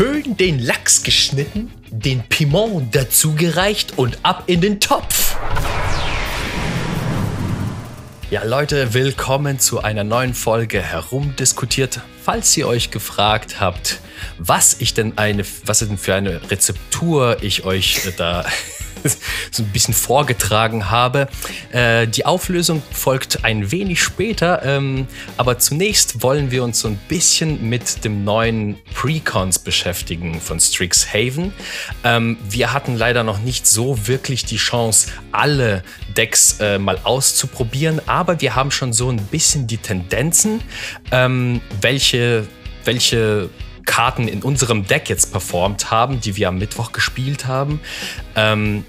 Schön den Lachs geschnitten, den Piment dazugereicht und ab in den Topf. Ja, Leute, willkommen zu einer neuen Folge Herumdiskutiert. Falls ihr euch gefragt habt, was ich denn eine, was denn für eine Rezeptur ich euch äh, da so ein bisschen vorgetragen habe. Äh, die Auflösung folgt ein wenig später, ähm, aber zunächst wollen wir uns so ein bisschen mit dem neuen Precons beschäftigen von Strixhaven. Ähm, wir hatten leider noch nicht so wirklich die Chance, alle Decks äh, mal auszuprobieren, aber wir haben schon so ein bisschen die Tendenzen, ähm, welche, welche Karten in unserem Deck jetzt performt haben, die wir am Mittwoch gespielt haben. Ähm,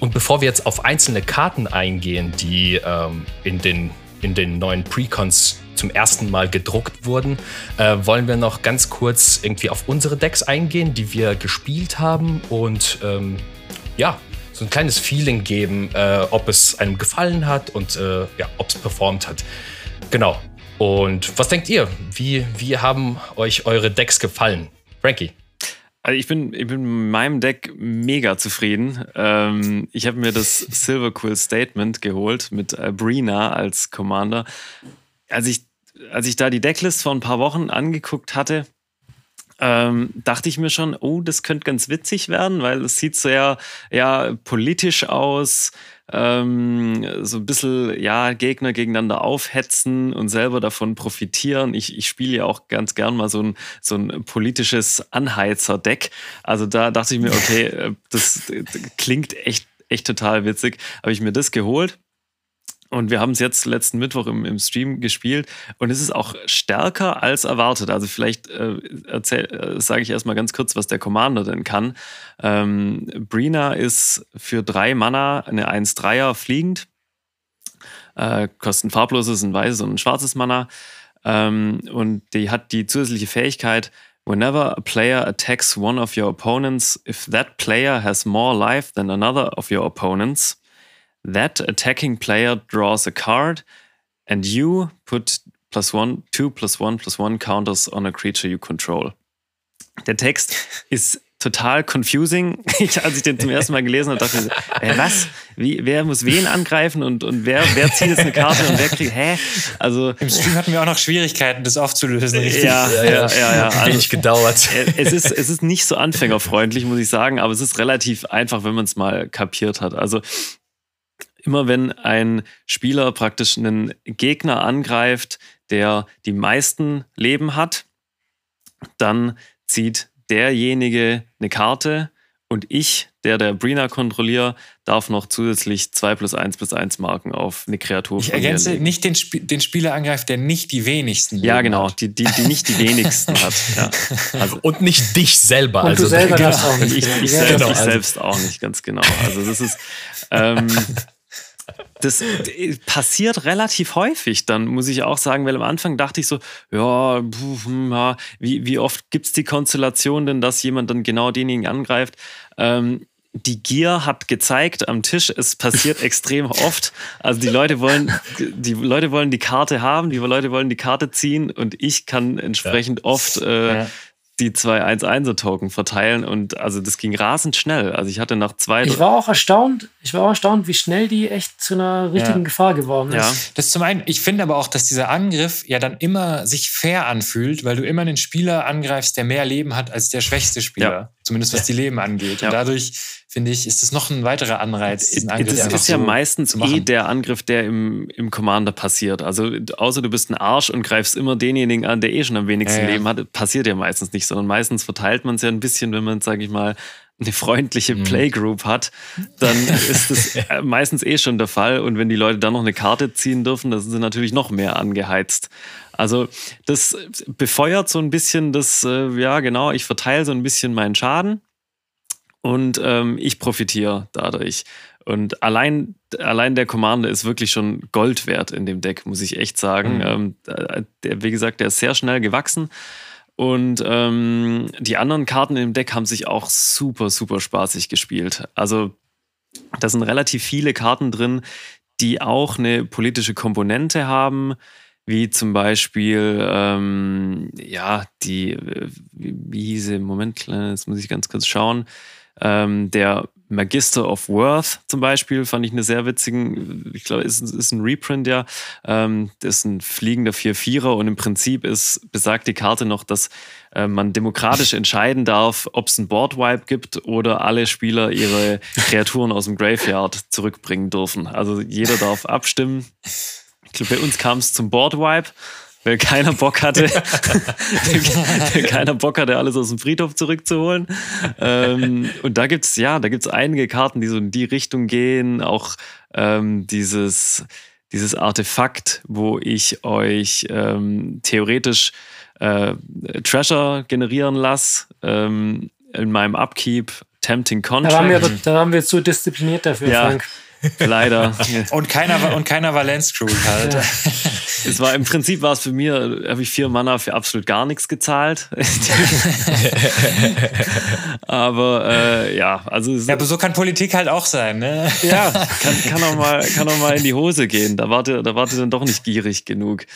und bevor wir jetzt auf einzelne Karten eingehen, die ähm, in, den, in den neuen Precons zum ersten Mal gedruckt wurden, äh, wollen wir noch ganz kurz irgendwie auf unsere Decks eingehen, die wir gespielt haben und ähm, ja, so ein kleines Feeling geben, äh, ob es einem gefallen hat und äh, ja, ob es performt hat. Genau. Und was denkt ihr? Wie, wie haben euch eure Decks gefallen? Frankie? Also ich bin, ich bin mit meinem Deck mega zufrieden. Ähm, ich habe mir das Silver Quill Statement geholt mit Brina als Commander. Als ich, als ich da die Decklist vor ein paar Wochen angeguckt hatte, ähm, dachte ich mir schon, oh, das könnte ganz witzig werden, weil es sieht sehr ja, politisch aus ähm, so ein bisschen ja, Gegner gegeneinander aufhetzen und selber davon profitieren. Ich, ich spiele ja auch ganz gern mal so ein, so ein politisches Anheizer-Deck. Also da dachte ich mir, okay, äh, das, das klingt echt, echt total witzig. Habe ich mir das geholt und wir haben es jetzt letzten Mittwoch im, im Stream gespielt und es ist auch stärker als erwartet. Also vielleicht äh, äh, sage ich erstmal ganz kurz, was der Commander denn kann. Ähm, Brina ist für drei Mana eine 1-3er fliegend. Äh, kosten farbloses, ein weißes und ein schwarzes Mana. Ähm, und die hat die zusätzliche Fähigkeit, Whenever a player attacks one of your opponents, if that player has more life than another of your opponents, That attacking player draws a card and you put plus one, two plus one plus one counters on a creature you control. Der Text ist total confusing. Ich, als ich den zum ersten Mal gelesen habe, dachte ich, äh, was? Wie, wer muss wen angreifen und, und wer, wer zieht jetzt eine Karte und wer kriegt, hä? Also, Im Stream hatten wir auch noch Schwierigkeiten, das aufzulösen, richtig? Ja, ja, ja. ja, ja. Also, Wenig gedauert. Es ist, es ist nicht so anfängerfreundlich, muss ich sagen, aber es ist relativ einfach, wenn man es mal kapiert hat. Also, immer wenn ein Spieler praktisch einen Gegner angreift, der die meisten Leben hat, dann zieht derjenige eine Karte und ich, der der Brina kontrolliere, darf noch zusätzlich 2 plus 1 plus 1 Marken auf eine Kreatur Ich ergänze nicht den, Sp den Spieler angreift, der nicht die wenigsten Leben Ja, genau, die, die, die nicht die wenigsten hat. Ja. Also, und nicht dich selber. Und also, du selber genau, auch nicht. Ich, ich, selbst, genau, ich selbst auch nicht, ganz genau. Also das ist... Ähm, das passiert relativ häufig, dann muss ich auch sagen, weil am Anfang dachte ich so, ja, hm, wie, wie oft gibt es die Konstellation denn, dass jemand dann genau denjenigen angreift? Ähm, die Gier hat gezeigt am Tisch, es passiert extrem oft. Also die Leute wollen, die Leute wollen die Karte haben, die Leute wollen die Karte ziehen und ich kann entsprechend ja. oft äh, ja die zwei 1-1er-Token verteilen und also das ging rasend schnell. Also ich hatte nach zwei. Ich war auch erstaunt, ich war auch erstaunt, wie schnell die echt zu einer richtigen ja. Gefahr geworden ist. Ja. Das zum einen, ich finde aber auch, dass dieser Angriff ja dann immer sich fair anfühlt, weil du immer einen Spieler angreifst, der mehr Leben hat als der schwächste Spieler. Ja. Zumindest was die Leben angeht. Und dadurch finde ich, ist das noch ein weiterer Anreiz. Diesen Angriff das ist ja so meistens eh der Angriff, der im, im Commander passiert. Also außer du bist ein Arsch und greifst immer denjenigen an, der eh schon am wenigsten ja, ja. Leben hat, passiert ja meistens nicht, sondern meistens verteilt man es ja ein bisschen, wenn man, sage ich mal, eine freundliche mhm. Playgroup hat, dann ist das äh, meistens eh schon der Fall. Und wenn die Leute dann noch eine Karte ziehen dürfen, dann sind sie natürlich noch mehr angeheizt. Also das befeuert so ein bisschen das, äh, ja genau, ich verteile so ein bisschen meinen Schaden und ähm, ich profitiere dadurch. Und allein, allein der Commander ist wirklich schon Gold wert in dem Deck, muss ich echt sagen. Mhm. Ähm, der, wie gesagt, der ist sehr schnell gewachsen. Und ähm, die anderen Karten im Deck haben sich auch super, super spaßig gespielt. Also da sind relativ viele Karten drin, die auch eine politische Komponente haben, wie zum Beispiel, ähm, ja, die, wie hieß sie, Moment, jetzt muss ich ganz kurz schauen, ähm, der Magister of Worth zum Beispiel fand ich eine sehr witzigen, ich glaube, ist, ist ein Reprint, ja. Ähm, das ist ein fliegender 4-4er und im Prinzip ist, besagt die Karte noch, dass äh, man demokratisch entscheiden darf, ob es ein Boardwipe gibt oder alle Spieler ihre Kreaturen aus dem Graveyard zurückbringen dürfen. Also jeder darf abstimmen. Ich glaube, bei uns kam es zum Boardwipe weil keiner Bock hatte, weil keiner Bock hatte, alles aus dem Friedhof zurückzuholen. Ähm, und da gibt's ja, da gibt's einige Karten, die so in die Richtung gehen. Auch ähm, dieses, dieses Artefakt, wo ich euch ähm, theoretisch äh, Treasure generieren lasse ähm, in meinem Upkeep. Tempting Contract. Da waren wir, da waren wir zu diszipliniert dafür, ja. Frank. Leider. und keiner, und keiner war Lance Crew halt. Es war im Prinzip war es für mir, habe ich vier Mana für absolut gar nichts gezahlt. aber äh, ja, also. Ja, aber so kann Politik halt auch sein, ne? Ja, kann, kann, auch mal, kann auch mal in die Hose gehen. Da warte, da warte dann doch nicht gierig genug.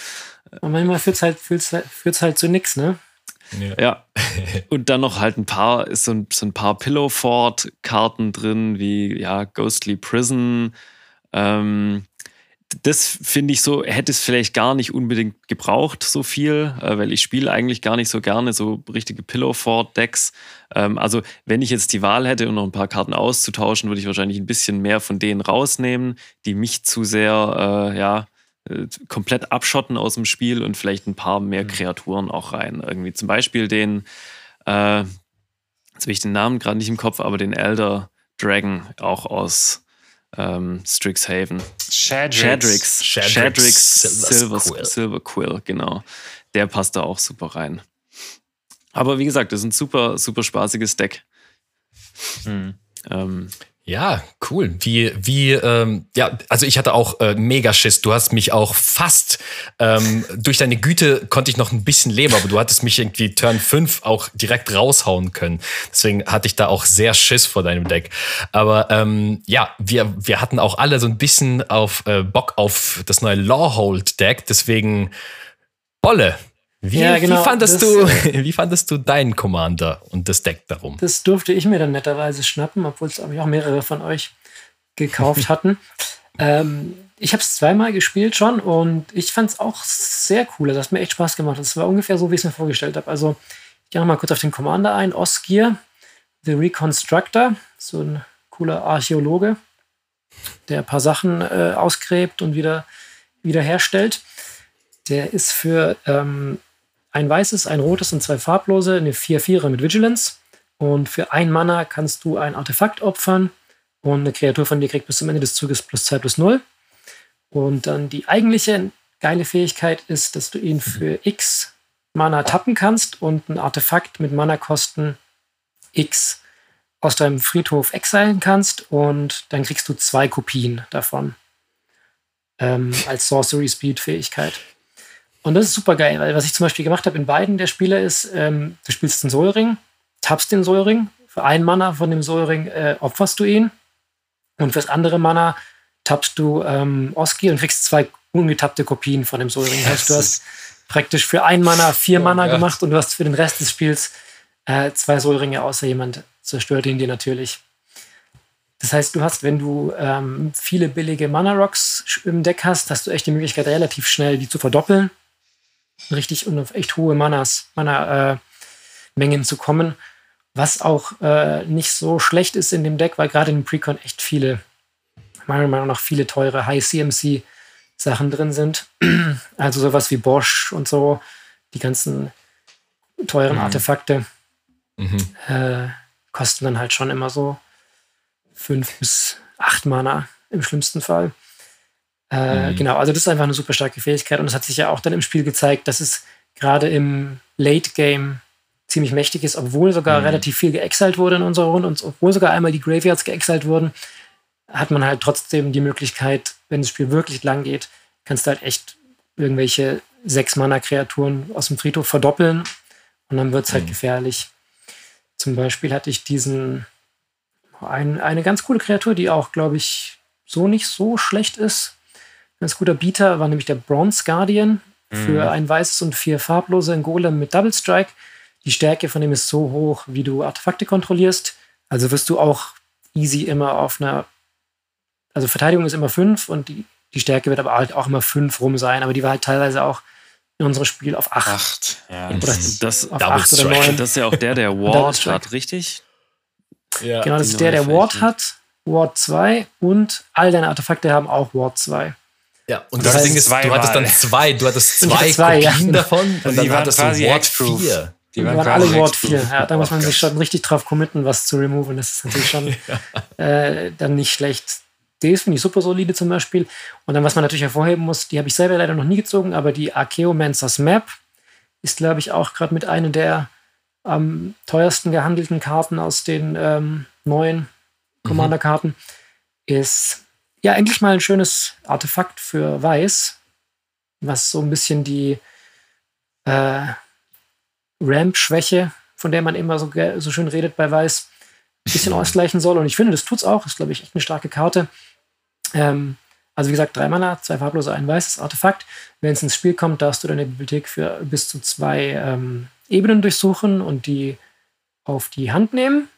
Und manchmal führt es halt, führt's halt zu nichts, ne? Ja. ja. Und dann noch halt ein paar, ist so ein, so ein paar Pillow Fort Karten drin, wie ja, Ghostly Prison. Ähm, das finde ich so, hätte es vielleicht gar nicht unbedingt gebraucht, so viel, äh, weil ich spiele eigentlich gar nicht so gerne so richtige Pillow Fort Decks. Ähm, also, wenn ich jetzt die Wahl hätte, um noch ein paar Karten auszutauschen, würde ich wahrscheinlich ein bisschen mehr von denen rausnehmen, die mich zu sehr, äh, ja, komplett abschotten aus dem Spiel und vielleicht ein paar mehr mhm. Kreaturen auch rein. Irgendwie zum Beispiel den, äh, jetzt habe ich den Namen gerade nicht im Kopf, aber den Elder Dragon auch aus ähm, Strixhaven. Shadrix. Shadrix. Shadrix, Silver, Quill. Silver Quill, genau. Der passt da auch super rein. Aber wie gesagt, das ist ein super, super spaßiges Deck. Mhm. Ähm, ja, cool. Wie, wie, ähm, ja, also ich hatte auch äh, mega Schiss. Du hast mich auch fast, ähm, durch deine Güte konnte ich noch ein bisschen leben, aber du hattest mich irgendwie Turn 5 auch direkt raushauen können. Deswegen hatte ich da auch sehr Schiss vor deinem Deck. Aber ähm, ja, wir, wir hatten auch alle so ein bisschen auf äh, Bock auf das neue Lawhold-Deck. Deswegen Bolle, wie, ja, genau, wie, fandest das, du, äh, wie fandest du deinen Commander und das Deck darum? Das durfte ich mir dann netterweise schnappen, obwohl es auch mehrere von euch gekauft hatten. ähm, ich habe es zweimal gespielt schon und ich fand es auch sehr cool. Das hat mir echt Spaß gemacht. Das war ungefähr so, wie ich es mir vorgestellt habe. Also, ich gehe nochmal kurz auf den Commander ein. Osgir, The Reconstructor, so ein cooler Archäologe, der ein paar Sachen äh, ausgräbt und wieder wiederherstellt. Der ist für ähm, ein weißes, ein rotes und zwei farblose, eine 4-4er mit Vigilance. Und für ein Mana kannst du ein Artefakt opfern und eine Kreatur von dir kriegt bis zum Ende des Zuges plus 2 plus 0. Und dann die eigentliche geile Fähigkeit ist, dass du ihn für X Mana tappen kannst und ein Artefakt mit Mana-Kosten X aus deinem Friedhof exilen kannst und dann kriegst du zwei Kopien davon ähm, als Sorcery Speed Fähigkeit. Und das ist super geil, weil was ich zum Beispiel gemacht habe in beiden der Spiele ist, ähm, du spielst den Soulring, tappst den Soulring, für einen Mana von dem Soulring äh, opferst du ihn und fürs andere Mana tappst du ähm, Oski und kriegst zwei ungetappte Kopien von dem Soulring. Das heißt, du hast praktisch für einen Mana vier oh Mana Gott. gemacht und du hast für den Rest des Spiels äh, zwei Soulringe, außer jemand zerstört ihn dir natürlich. Das heißt, du hast, wenn du ähm, viele billige Mana-Rocks im Deck hast, hast du echt die Möglichkeit, relativ schnell die zu verdoppeln richtig und auf echt hohe Manas, Mana-Mengen äh, zu kommen. Was auch äh, nicht so schlecht ist in dem Deck, weil gerade in Precon echt viele, meiner Meinung nach, viele teure High-CMC-Sachen drin sind. also sowas wie Bosch und so, die ganzen teuren mhm. Artefakte mhm. Äh, kosten dann halt schon immer so fünf bis acht Mana im schlimmsten Fall. Äh, mhm. Genau, also das ist einfach eine super starke Fähigkeit und es hat sich ja auch dann im Spiel gezeigt, dass es gerade im Late Game ziemlich mächtig ist, obwohl sogar mhm. relativ viel geexalt wurde in unserer Runde und obwohl sogar einmal die Graveyards geexalt wurden, hat man halt trotzdem die Möglichkeit, wenn das Spiel wirklich lang geht, kannst du halt echt irgendwelche sechs Mana-Kreaturen aus dem Friedhof verdoppeln und dann wird es halt mhm. gefährlich. Zum Beispiel hatte ich diesen, ein, eine ganz coole Kreatur, die auch, glaube ich, so nicht so schlecht ist ganz guter Bieter war nämlich der Bronze Guardian. für mhm. ein weißes und vier farblose ein Golem mit Double Strike. Die Stärke von dem ist so hoch, wie du Artefakte kontrollierst. Also wirst du auch easy immer auf einer. Also Verteidigung ist immer fünf und die, die Stärke wird aber halt auch immer fünf rum sein, aber die war halt teilweise auch in unserem Spiel auf acht. Acht, ja. Oder das, das, auf acht oder neun. Das ist ja auch der, der Ward hat, richtig? Ja, genau, das ist der, der Ward hat, Ward 2 und all deine Artefakte haben auch Ward 2. Ja, und das, das Ding ist, du hattest dann zwei, du hattest zwei, zwei Kopien ja. davon und, und dann hattest du Ward 4. Die waren, waren alle Ward 4. Ja, da muss man sich schon richtig drauf committen, was zu removen. Das ist natürlich schon ja. äh, dann nicht schlecht. Das finde ich super solide zum Beispiel. Und dann, was man natürlich hervorheben muss, die habe ich selber leider noch nie gezogen, aber die Archaeomancers Map ist, glaube ich, auch gerade mit einer der am teuersten gehandelten Karten aus den ähm, neuen mhm. Commander-Karten. Mhm. Ist ja endlich mal ein schönes Artefakt für Weiß, was so ein bisschen die äh, Ramp-Schwäche, von der man immer so, so schön redet bei Weiß, ein bisschen ausgleichen soll. Und ich finde, das tut es auch. Ist, glaube ich, echt eine starke Karte. Ähm, also wie gesagt, drei Mana, zwei farblose, ein weißes Artefakt. Wenn es ins Spiel kommt, darfst du deine Bibliothek für bis zu zwei ähm, Ebenen durchsuchen und die auf die Hand nehmen.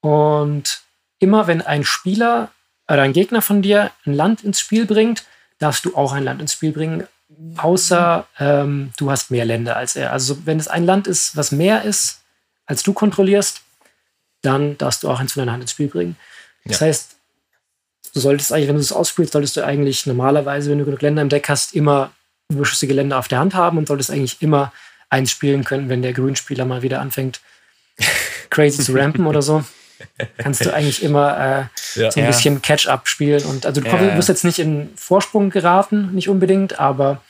Und immer wenn ein Spieler oder ein Gegner von dir ein Land ins Spiel bringt, darfst du auch ein Land ins Spiel bringen, außer ähm, du hast mehr Länder als er. Also wenn es ein Land ist, was mehr ist, als du kontrollierst, dann darfst du auch eins von deiner Hand ins Spiel bringen. Das ja. heißt, du solltest eigentlich, wenn du es ausspielst, solltest du eigentlich normalerweise, wenn du genug Länder im Deck hast, immer überschüssige Länder auf der Hand haben und solltest eigentlich immer eins spielen können, wenn der Grünspieler mal wieder anfängt, crazy zu rampen oder so. Kannst du eigentlich immer äh, ja. so ein bisschen Catch-up spielen. Und also du ja, wirst jetzt nicht in Vorsprung geraten, nicht unbedingt, aber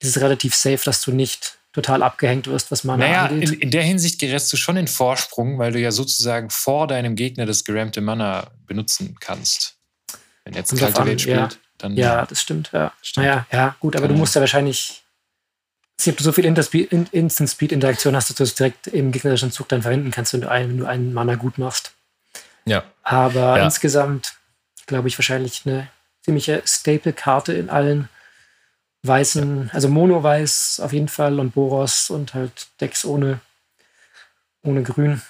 es ist relativ safe, dass du nicht total abgehängt wirst, was man naja, angeht. In, in der Hinsicht gerätst du schon in Vorsprung, weil du ja sozusagen vor deinem Gegner das gerammte Mana benutzen kannst. Wenn jetzt Cultivate spielt, ja. dann. Ja, das stimmt. Ja. Stimmt. Naja, ja, gut, aber du musst ja wahrscheinlich ob du so viel Instant-Speed-Interaktion hast, dass du es direkt im gegnerischen Zug dann verwenden kannst, wenn du einen, wenn du einen Mana gut machst. Ja. Aber ja. insgesamt glaube ich wahrscheinlich eine ziemliche Staple-Karte in allen weißen, ja. also Mono-Weiß auf jeden Fall und Boros und halt Decks ohne, ohne Grün.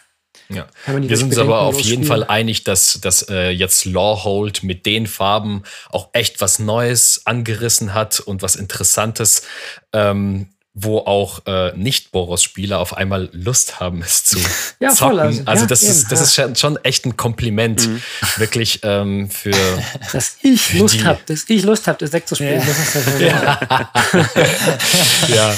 Ja. Wir sind uns aber auf jeden Fall einig, dass, dass äh, jetzt Lawhold mit den Farben auch echt was Neues angerissen hat und was Interessantes. Ähm, wo auch äh, Nicht-Boros-Spieler auf einmal Lust haben, es zu ja, zocken. Voll, also, also ja, das, eben, ist, das ja. ist schon echt ein Kompliment, mhm. wirklich ähm, für. Dass ich Lust habe, dass ich Lust habe, das Deck zu spielen. Ja. ja.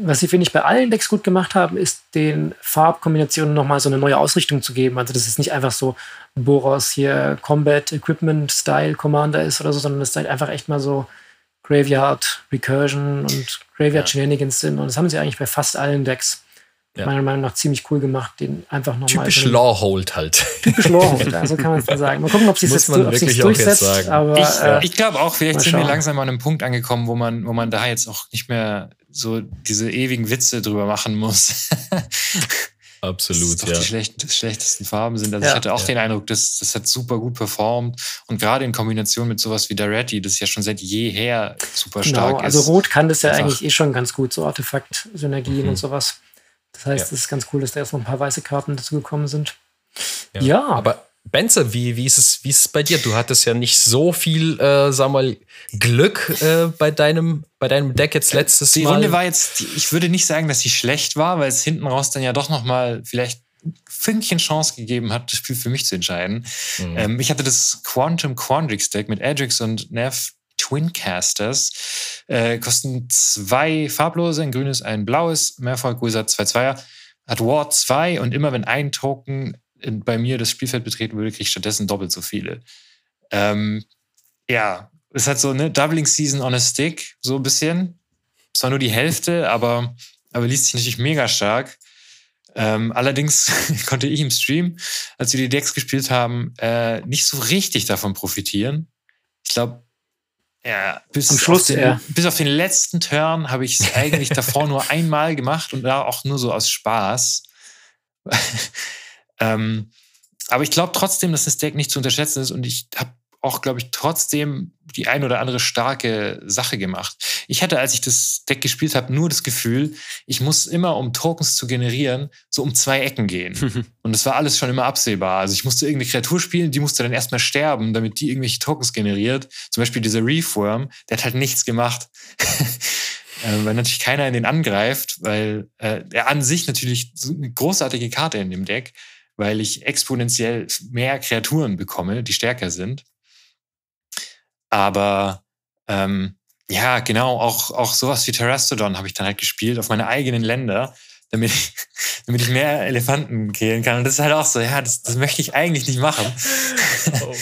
Was sie, finde ich, bei allen Decks gut gemacht haben, ist den Farbkombinationen nochmal so eine neue Ausrichtung zu geben. Also, dass es nicht einfach so Boros hier Combat Equipment Style Commander ist oder so, sondern es ist halt einfach echt mal so Graveyard Recursion und Graveyard Shenanigans sind. Und das haben sie eigentlich bei fast allen Decks ja. meiner Meinung nach ziemlich cool gemacht, den einfach nochmal. Typisch so Lawhold halt. Typisch Lawhold, also kann man es dann sagen. Mal gucken, ob sie es jetzt durchsetzt. Aber, ich, äh, ich glaube auch, vielleicht sind wir langsam an einem Punkt angekommen, wo man, wo man da jetzt auch nicht mehr so diese ewigen Witze drüber machen muss. Absolut, das ja. Die schlecht, schlechtesten Farben sind. Also ja, ich hatte auch ja. den Eindruck, das, das hat super gut performt. Und gerade in Kombination mit sowas wie Daretti, das ja schon seit jeher super genau, stark also ist. Also Rot kann das ja eigentlich eh schon ganz gut, so Artefakt-Synergien mhm. und sowas. Das heißt, es ist ganz cool, dass da erst noch ein paar weiße Karten dazu gekommen sind. Ja. Aber Benze, wie, wie, ist es, wie ist es bei dir? Du hattest ja nicht so viel, äh, sag mal, Glück äh, bei, deinem, bei deinem Deck jetzt letztes die Mal. Die Runde war jetzt, ich würde nicht sagen, dass sie schlecht war, weil es hinten raus dann ja doch noch mal vielleicht ein Fünkchen Chance gegeben hat, das Spiel für mich zu entscheiden. Mhm. Ähm, ich hatte das Quantum Quandrix Deck mit Adrix und Nev Twincasters. Äh, kosten zwei farblose, ein grünes, ein blaues, Mehrfach größer, zwei Zweier. Hat Ward 2 und immer wenn ein Token in, bei mir das Spielfeld betreten würde, kriege ich stattdessen doppelt so viele. Ähm, ja, es hat so eine Doubling Season on a Stick, so ein bisschen. Zwar nur die Hälfte, aber, aber liest sich natürlich mega stark. Ähm, allerdings konnte ich im Stream, als wir die Decks gespielt haben, äh, nicht so richtig davon profitieren. Ich glaube, ja, bis, Am Schluss, auf den, ja. bis auf den letzten Turn habe ich es eigentlich davor nur einmal gemacht und da auch nur so aus Spaß. Ähm, aber ich glaube trotzdem, dass das Deck nicht zu unterschätzen ist und ich habe auch, glaube ich, trotzdem die ein oder andere starke Sache gemacht. Ich hatte, als ich das Deck gespielt habe, nur das Gefühl, ich muss immer, um Tokens zu generieren, so um zwei Ecken gehen. Und das war alles schon immer absehbar. Also ich musste irgendeine Kreatur spielen, die musste dann erstmal sterben, damit die irgendwelche Tokens generiert. Zum Beispiel dieser Reefworm, der hat halt nichts gemacht. äh, weil natürlich keiner in den angreift, weil äh, er an sich natürlich so eine großartige Karte in dem Deck, weil ich exponentiell mehr Kreaturen bekomme, die stärker sind. Aber ähm, ja, genau, auch, auch sowas wie Terrastodon habe ich dann halt gespielt auf meine eigenen Länder, damit ich, damit ich mehr Elefanten killen kann. Und das ist halt auch so, ja, das, das möchte ich eigentlich nicht machen. Oh.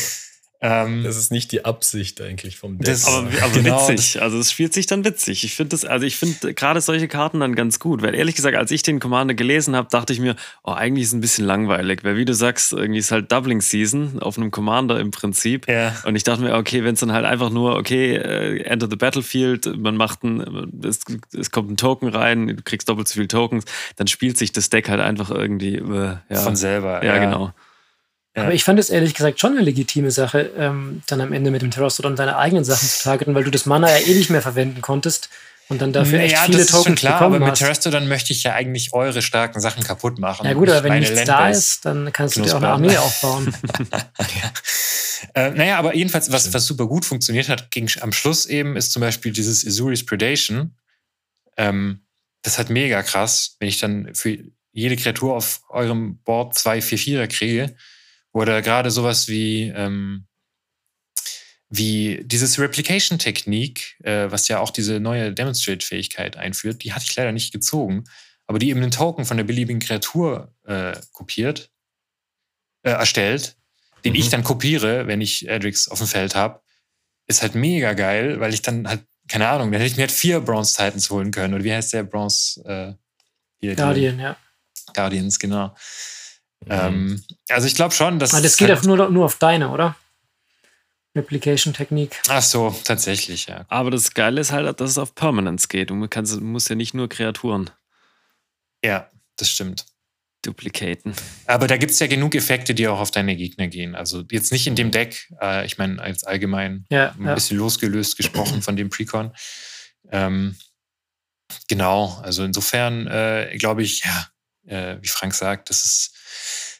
Ähm, das ist nicht die Absicht eigentlich vom Deck. Das, aber, aber genau, witzig. Also es spielt sich dann witzig. Ich finde das, also ich finde gerade solche Karten dann ganz gut. Weil ehrlich gesagt, als ich den Commander gelesen habe, dachte ich mir, oh, eigentlich ist es ein bisschen langweilig. Weil wie du sagst, irgendwie ist halt Doubling Season auf einem Commander im Prinzip. Ja. Und ich dachte mir, okay, wenn es dann halt einfach nur, okay, uh, enter the battlefield, man macht ein, es, es, kommt ein Token rein, du kriegst doppelt so viele Tokens, dann spielt sich das Deck halt einfach irgendwie äh, ja. von selber. Ja, ja. genau. Aber ich fand es ehrlich gesagt schon eine legitime Sache, ähm, dann am Ende mit dem Terrorstodon deine eigenen Sachen zu targeten, weil du das Mana ja eh nicht mehr verwenden konntest und dann dafür naja, echt viele das Tokens ist schon klar, aber mit Terrastodon möchte ich ja eigentlich eure starken Sachen kaputt machen. Ja gut, aber wenn nichts Landbase da ist, dann kannst du dir auch eine Armee aufbauen. ja. äh, naja, aber jedenfalls, was, was super gut funktioniert hat, ging am Schluss eben, ist zum Beispiel dieses Isuri's Predation. Ähm, das hat mega krass, wenn ich dann für jede Kreatur auf eurem Board zwei 4-4er kriege, oder gerade sowas wie, ähm, wie dieses Replication-Technik, äh, was ja auch diese neue Demonstrate-Fähigkeit einführt, die hatte ich leider nicht gezogen, aber die eben einen Token von der beliebigen Kreatur äh, kopiert, äh, erstellt, den mhm. ich dann kopiere, wenn ich Edrix auf dem Feld habe, ist halt mega geil, weil ich dann halt, keine Ahnung, dann hätte ich mir halt vier Bronze Titans holen können. Oder wie heißt der Bronze? Äh, hier, Guardian, ja. Guardians, genau. Mhm. Ähm, also ich glaube schon, dass. Aber das geht halt nur, nur auf deine, oder? Replication-Technik. Ach so, tatsächlich, ja. Aber das Geile ist halt, dass es auf Permanence geht. Und man kann, muss ja nicht nur Kreaturen. Ja, das stimmt. Duplicaten. Aber da gibt es ja genug Effekte, die auch auf deine Gegner gehen. Also jetzt nicht in dem Deck, äh, ich meine, als allgemein ja, ein ja. bisschen losgelöst gesprochen von dem Precon. Ähm, genau, also insofern äh, glaube ich, ja, äh, wie Frank sagt, das ist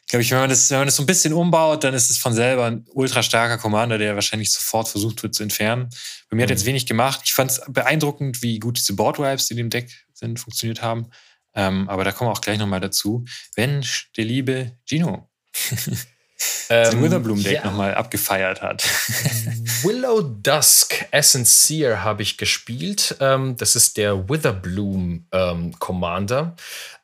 glaube ich, wenn man, das, wenn man das so ein bisschen umbaut, dann ist es von selber ein ultra starker Commander, der wahrscheinlich sofort versucht wird zu entfernen. Bei mir mhm. hat jetzt wenig gemacht. Ich fand es beeindruckend, wie gut diese Boardwipes, die in dem Deck sind, funktioniert haben. Ähm, aber da kommen wir auch gleich nochmal dazu. Wenn der liebe Gino ähm, Witherbloom-Deck ja. nochmal abgefeiert hat. Willow Dusk Essenceer habe ich gespielt. Ähm, das ist der Witherbloom ähm, Commander.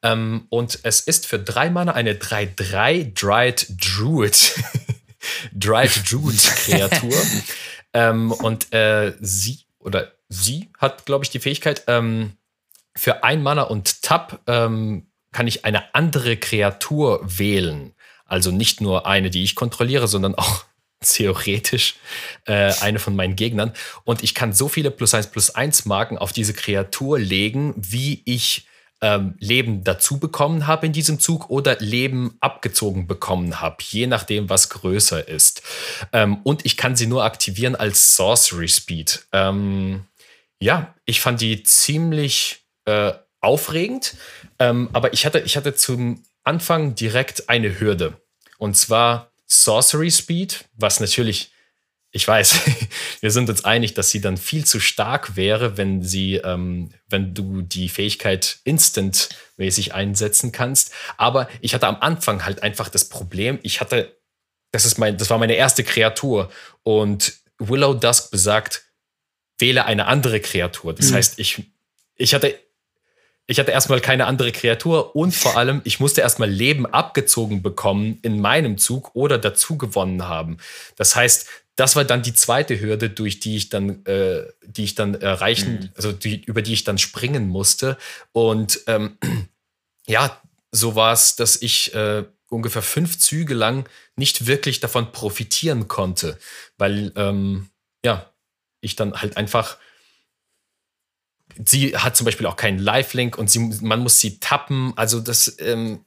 Ähm, und es ist für drei Mana eine 3-3 Dried Druid. Dried Druid Kreatur. Ähm, und äh, sie oder sie hat, glaube ich, die Fähigkeit, ähm, für ein Mana und Tab kann ich eine andere Kreatur wählen. Also nicht nur eine, die ich kontrolliere, sondern auch theoretisch äh, eine von meinen Gegnern. Und ich kann so viele plus eins plus eins Marken auf diese Kreatur legen, wie ich ähm, Leben dazu bekommen habe in diesem Zug oder Leben abgezogen bekommen habe, je nachdem, was größer ist. Ähm, und ich kann sie nur aktivieren als Sorcery Speed. Ähm, ja, ich fand die ziemlich äh, aufregend, ähm, aber ich hatte, ich hatte zum Anfang direkt eine Hürde. Und zwar Sorcery Speed, was natürlich, ich weiß, wir sind uns einig, dass sie dann viel zu stark wäre, wenn sie, ähm, wenn du die Fähigkeit instant-mäßig einsetzen kannst. Aber ich hatte am Anfang halt einfach das Problem, ich hatte, das ist mein, das war meine erste Kreatur und Willow Dusk besagt, wähle eine andere Kreatur. Das mhm. heißt, ich, ich hatte ich hatte erstmal keine andere Kreatur und vor allem, ich musste erstmal Leben abgezogen bekommen in meinem Zug oder dazu gewonnen haben. Das heißt, das war dann die zweite Hürde, durch die ich dann, äh, die ich dann erreichen, mhm. also die, über die ich dann springen musste. Und ähm, ja, so war es, dass ich äh, ungefähr fünf Züge lang nicht wirklich davon profitieren konnte, weil ähm, ja, ich dann halt einfach sie hat zum Beispiel auch keinen Live-Link und sie, man muss sie tappen. Also das, ähm,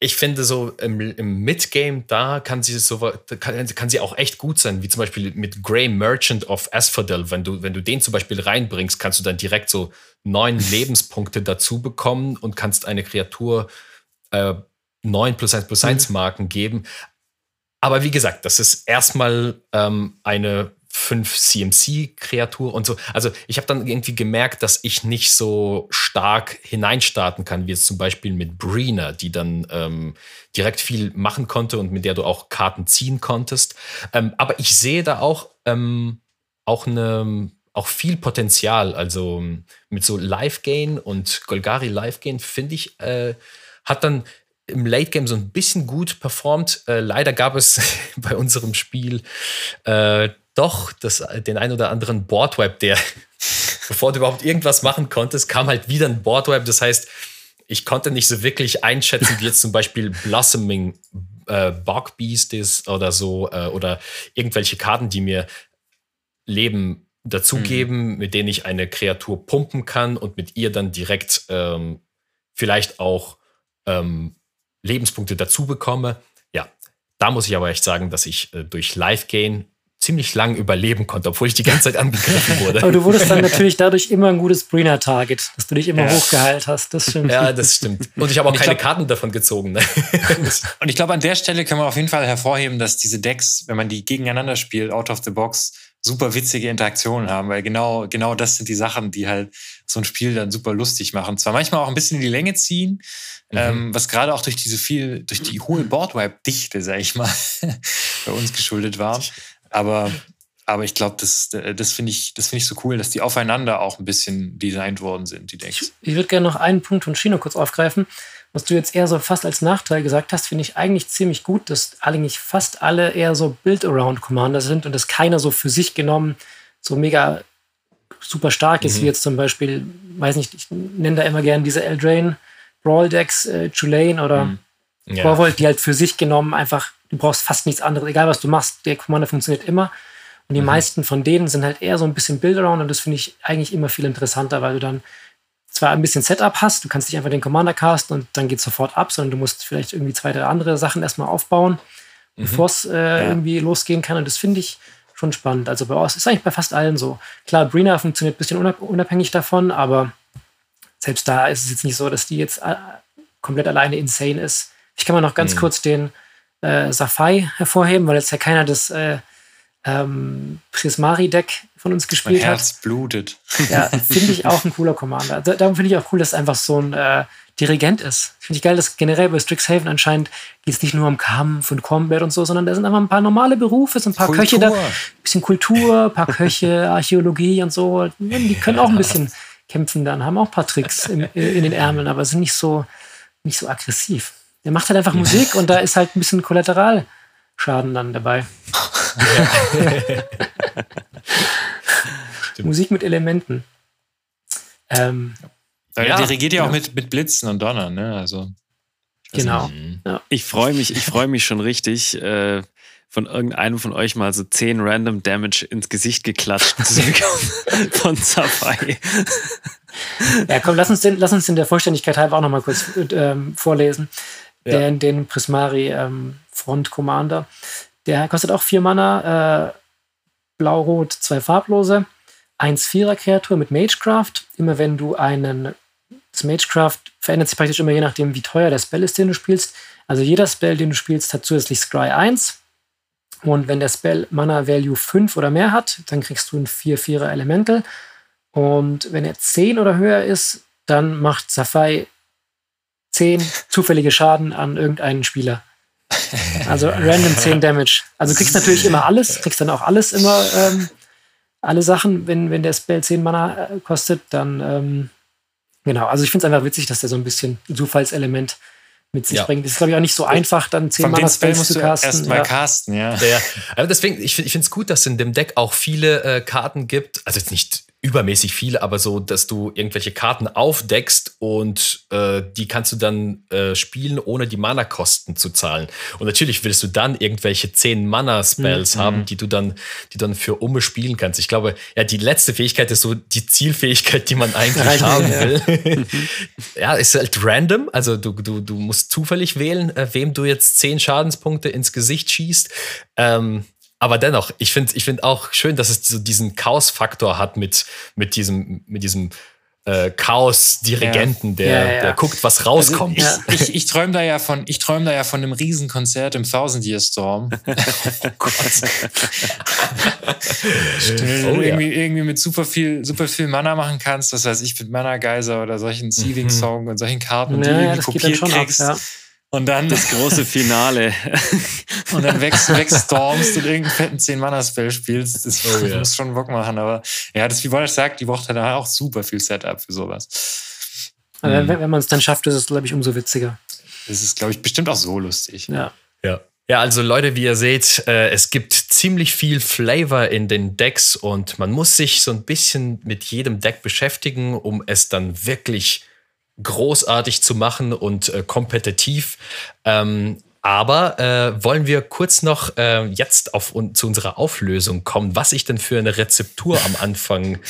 ich finde so im, im Midgame, da kann sie so kann, kann sie auch echt gut sein, wie zum Beispiel mit Grey Merchant of Asphodel. Wenn du, wenn du den zum Beispiel reinbringst, kannst du dann direkt so neun Lebenspunkte dazu bekommen und kannst eine Kreatur äh, 9 plus 1 plus 1 mhm. Marken geben. Aber wie gesagt, das ist erstmal ähm, eine 5 CMC-Kreatur und so. Also ich habe dann irgendwie gemerkt, dass ich nicht so stark hineinstarten kann, wie es zum Beispiel mit Brina, die dann ähm, direkt viel machen konnte und mit der du auch Karten ziehen konntest. Ähm, aber ich sehe da auch, ähm, auch, eine, auch viel Potenzial. Also mit so Live-Gain und Golgari Live-Gain, finde ich, äh, hat dann im Late Game so ein bisschen gut performt. Äh, leider gab es bei unserem Spiel äh, doch das, den ein oder anderen Boardwipe, der, bevor du überhaupt irgendwas machen konntest, kam halt wieder ein Boardwipe. Das heißt, ich konnte nicht so wirklich einschätzen, wie jetzt zum Beispiel Blossoming äh, Bog Beast ist oder so, äh, oder irgendwelche Karten, die mir Leben dazugeben, mhm. mit denen ich eine Kreatur pumpen kann und mit ihr dann direkt ähm, vielleicht auch ähm, Lebenspunkte dazu bekomme. Ja, da muss ich aber echt sagen, dass ich äh, durch Live-Gain ziemlich lang überleben konnte, obwohl ich die ganze Zeit angegriffen wurde. Aber du wurdest dann natürlich dadurch immer ein gutes Breener-Target, dass du dich immer ja. hochgeheilt hast. Das stimmt. Ja, das stimmt. Und ich habe auch keine glaub, Karten davon gezogen. Ne? Und ich glaube, an der Stelle können wir auf jeden Fall hervorheben, dass diese Decks, wenn man die gegeneinander spielt, out of the box, super witzige Interaktionen haben, weil genau, genau das sind die Sachen, die halt so ein Spiel dann super lustig machen. Zwar manchmal auch ein bisschen in die Länge ziehen, mhm. ähm, was gerade auch durch diese viel, durch die hohe Boardwipe-Dichte, sag ich mal, bei uns geschuldet war. Aber, aber ich glaube, das, das finde ich, das ich so cool, dass die aufeinander auch ein bisschen designt worden sind, die Decks. Ich, ich würde gerne noch einen Punkt von Chino kurz aufgreifen. Was du jetzt eher so fast als Nachteil gesagt hast, finde ich eigentlich ziemlich gut, dass eigentlich fast alle eher so Build-Around-Commander sind und dass keiner so für sich genommen so mega super stark ist, mhm. wie jetzt zum Beispiel, weiß nicht, ich nenne da immer gerne diese Eldraine Brawl Decks, äh, Tulane oder mhm. ja. Corvold, die halt für sich genommen einfach Du brauchst fast nichts anderes. Egal, was du machst, der Commander funktioniert immer. Und die mhm. meisten von denen sind halt eher so ein bisschen Build-Around und das finde ich eigentlich immer viel interessanter, weil du dann zwar ein bisschen Setup hast, du kannst nicht einfach den Commander casten und dann geht sofort ab, sondern du musst vielleicht irgendwie zwei, drei andere Sachen erstmal aufbauen, mhm. bevor es äh, ja. irgendwie losgehen kann. Und das finde ich schon spannend. Also bei uns ist eigentlich bei fast allen so. Klar, Brina funktioniert ein bisschen unabhängig davon, aber selbst da ist es jetzt nicht so, dass die jetzt äh, komplett alleine insane ist. Ich kann mal noch ganz mhm. kurz den äh, Safai hervorheben, weil jetzt ja keiner das äh, ähm, Prismari-Deck von uns gespielt mein Herz hat. blutet. Ja, finde ich auch ein cooler Commander. Da, darum finde ich auch cool, dass es einfach so ein äh, Dirigent ist. Finde ich geil, dass generell bei Strixhaven anscheinend geht es nicht nur um Kampf und Combat und so, sondern da sind einfach ein paar normale Berufe, so ein paar Kultur. Köche da, ein bisschen Kultur, ein paar Köche, Archäologie und so. Die können auch ein bisschen kämpfen dann, haben auch ein paar Tricks in, in den Ärmeln, aber sind nicht so, nicht so aggressiv. Der macht halt einfach Musik und da ist halt ein bisschen Kollateralschaden dann dabei. Musik mit Elementen. Ähm, ja, der regiert ja, auch mit, mit Blitzen und Donnern, ne? Also. Genau. Ja. Ich freue mich, ich freue mich schon richtig, äh, von irgendeinem von euch mal so 10 Random Damage ins Gesicht geklatscht zu bekommen von Safai. Ja, komm, lass uns den, lass uns den der Vollständigkeit halber auch nochmal kurz ähm, vorlesen ja. den, den Prismari ähm, Front Commander. Der kostet auch vier Mana, äh, blau-rot, zwei farblose, 1-4er Kreatur mit Magecraft. Immer wenn du einen, das Magecraft verändert sich praktisch immer je nachdem, wie teuer der Spell ist, den du spielst. Also jeder Spell, den du spielst, hat zusätzlich Scry 1. Und wenn der Spell Mana Value 5 oder mehr hat, dann kriegst du ein 4-4er Elemental. Und wenn er 10 oder höher ist, dann macht Safai zehn zufällige Schaden an irgendeinen Spieler. Also random 10 Damage. Also du kriegst natürlich immer alles, kriegst dann auch alles immer, ähm, alle Sachen, wenn, wenn der Spell 10 Mana äh, kostet, dann ähm, genau. Also ich finde es einfach witzig, dass der so ein bisschen Zufallselement mit sich ja. bringt. Das ist, glaube ich, auch nicht so einfach, dann 10 Mana Spells zu casten. Erst mal ja. casten, ja. ja. Aber deswegen, ich, ich finde es gut, dass es in dem Deck auch viele äh, Karten gibt, also jetzt nicht übermäßig viel, aber so, dass du irgendwelche Karten aufdeckst und äh, die kannst du dann äh, spielen, ohne die Mana-Kosten zu zahlen. Und natürlich willst du dann irgendwelche 10 Mana-Spells mhm. haben, die du dann, die dann für Umme spielen kannst. Ich glaube, ja, die letzte Fähigkeit ist so die Zielfähigkeit, die man eigentlich haben will. ja, ist halt random. Also du, du, du musst zufällig wählen, äh, wem du jetzt 10 Schadenspunkte ins Gesicht schießt. Ähm, aber dennoch, ich finde ich find auch schön, dass es so diesen Chaos-Faktor hat mit, mit diesem, mit diesem äh, Chaos-Dirigenten, der, ja, ja. der guckt, was rauskommt. Also ich, ich, träume da ja von, ich träume da ja von einem Riesenkonzert im Thousand Year Storm. oh Gott. oh, irgendwie, irgendwie mit super viel, super viel Mana machen kannst, was weiß ich, mit Mana Geyser oder solchen Seeding mhm. Song und solchen Karten, die du kopiert kriegst. Ab, und dann das große Finale. und dann wächst, wegstormst und irgendeinen fetten 10-Mana-Spell spielst. Das oh, ja. muss schon Bock machen. Aber ja, das, wie Wollert sagt, die braucht halt auch super viel Setup für sowas. Aber mhm. wenn, wenn man es dann schafft, ist es, glaube ich, umso witziger. Das ist, glaube ich, bestimmt auch so lustig. Ja. Ja. Ja, also Leute, wie ihr seht, äh, es gibt ziemlich viel Flavor in den Decks und man muss sich so ein bisschen mit jedem Deck beschäftigen, um es dann wirklich großartig zu machen und äh, kompetitiv. Ähm, aber äh, wollen wir kurz noch äh, jetzt auf, un, zu unserer Auflösung kommen, was ich denn für eine Rezeptur am Anfang,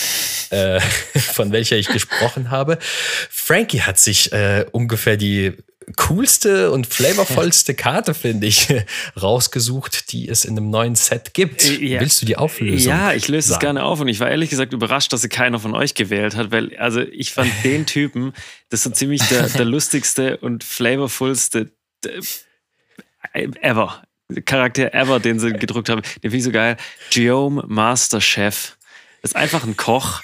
äh, von welcher ich gesprochen habe. Frankie hat sich äh, ungefähr die coolste und flavorvollste Karte, finde ich, rausgesucht, die es in einem neuen Set gibt. Äh, ja. Willst du die Auflösung? Ja, ich löse es gerne auf und ich war ehrlich gesagt überrascht, dass sie keiner von euch gewählt hat, weil also ich fand den Typen, das ist so ziemlich der, der lustigste und flavorvollste äh, ever. Charakter ever, den sie gedruckt haben. Den finde ich so geil. Geome Master Chef. Das ist einfach ein Koch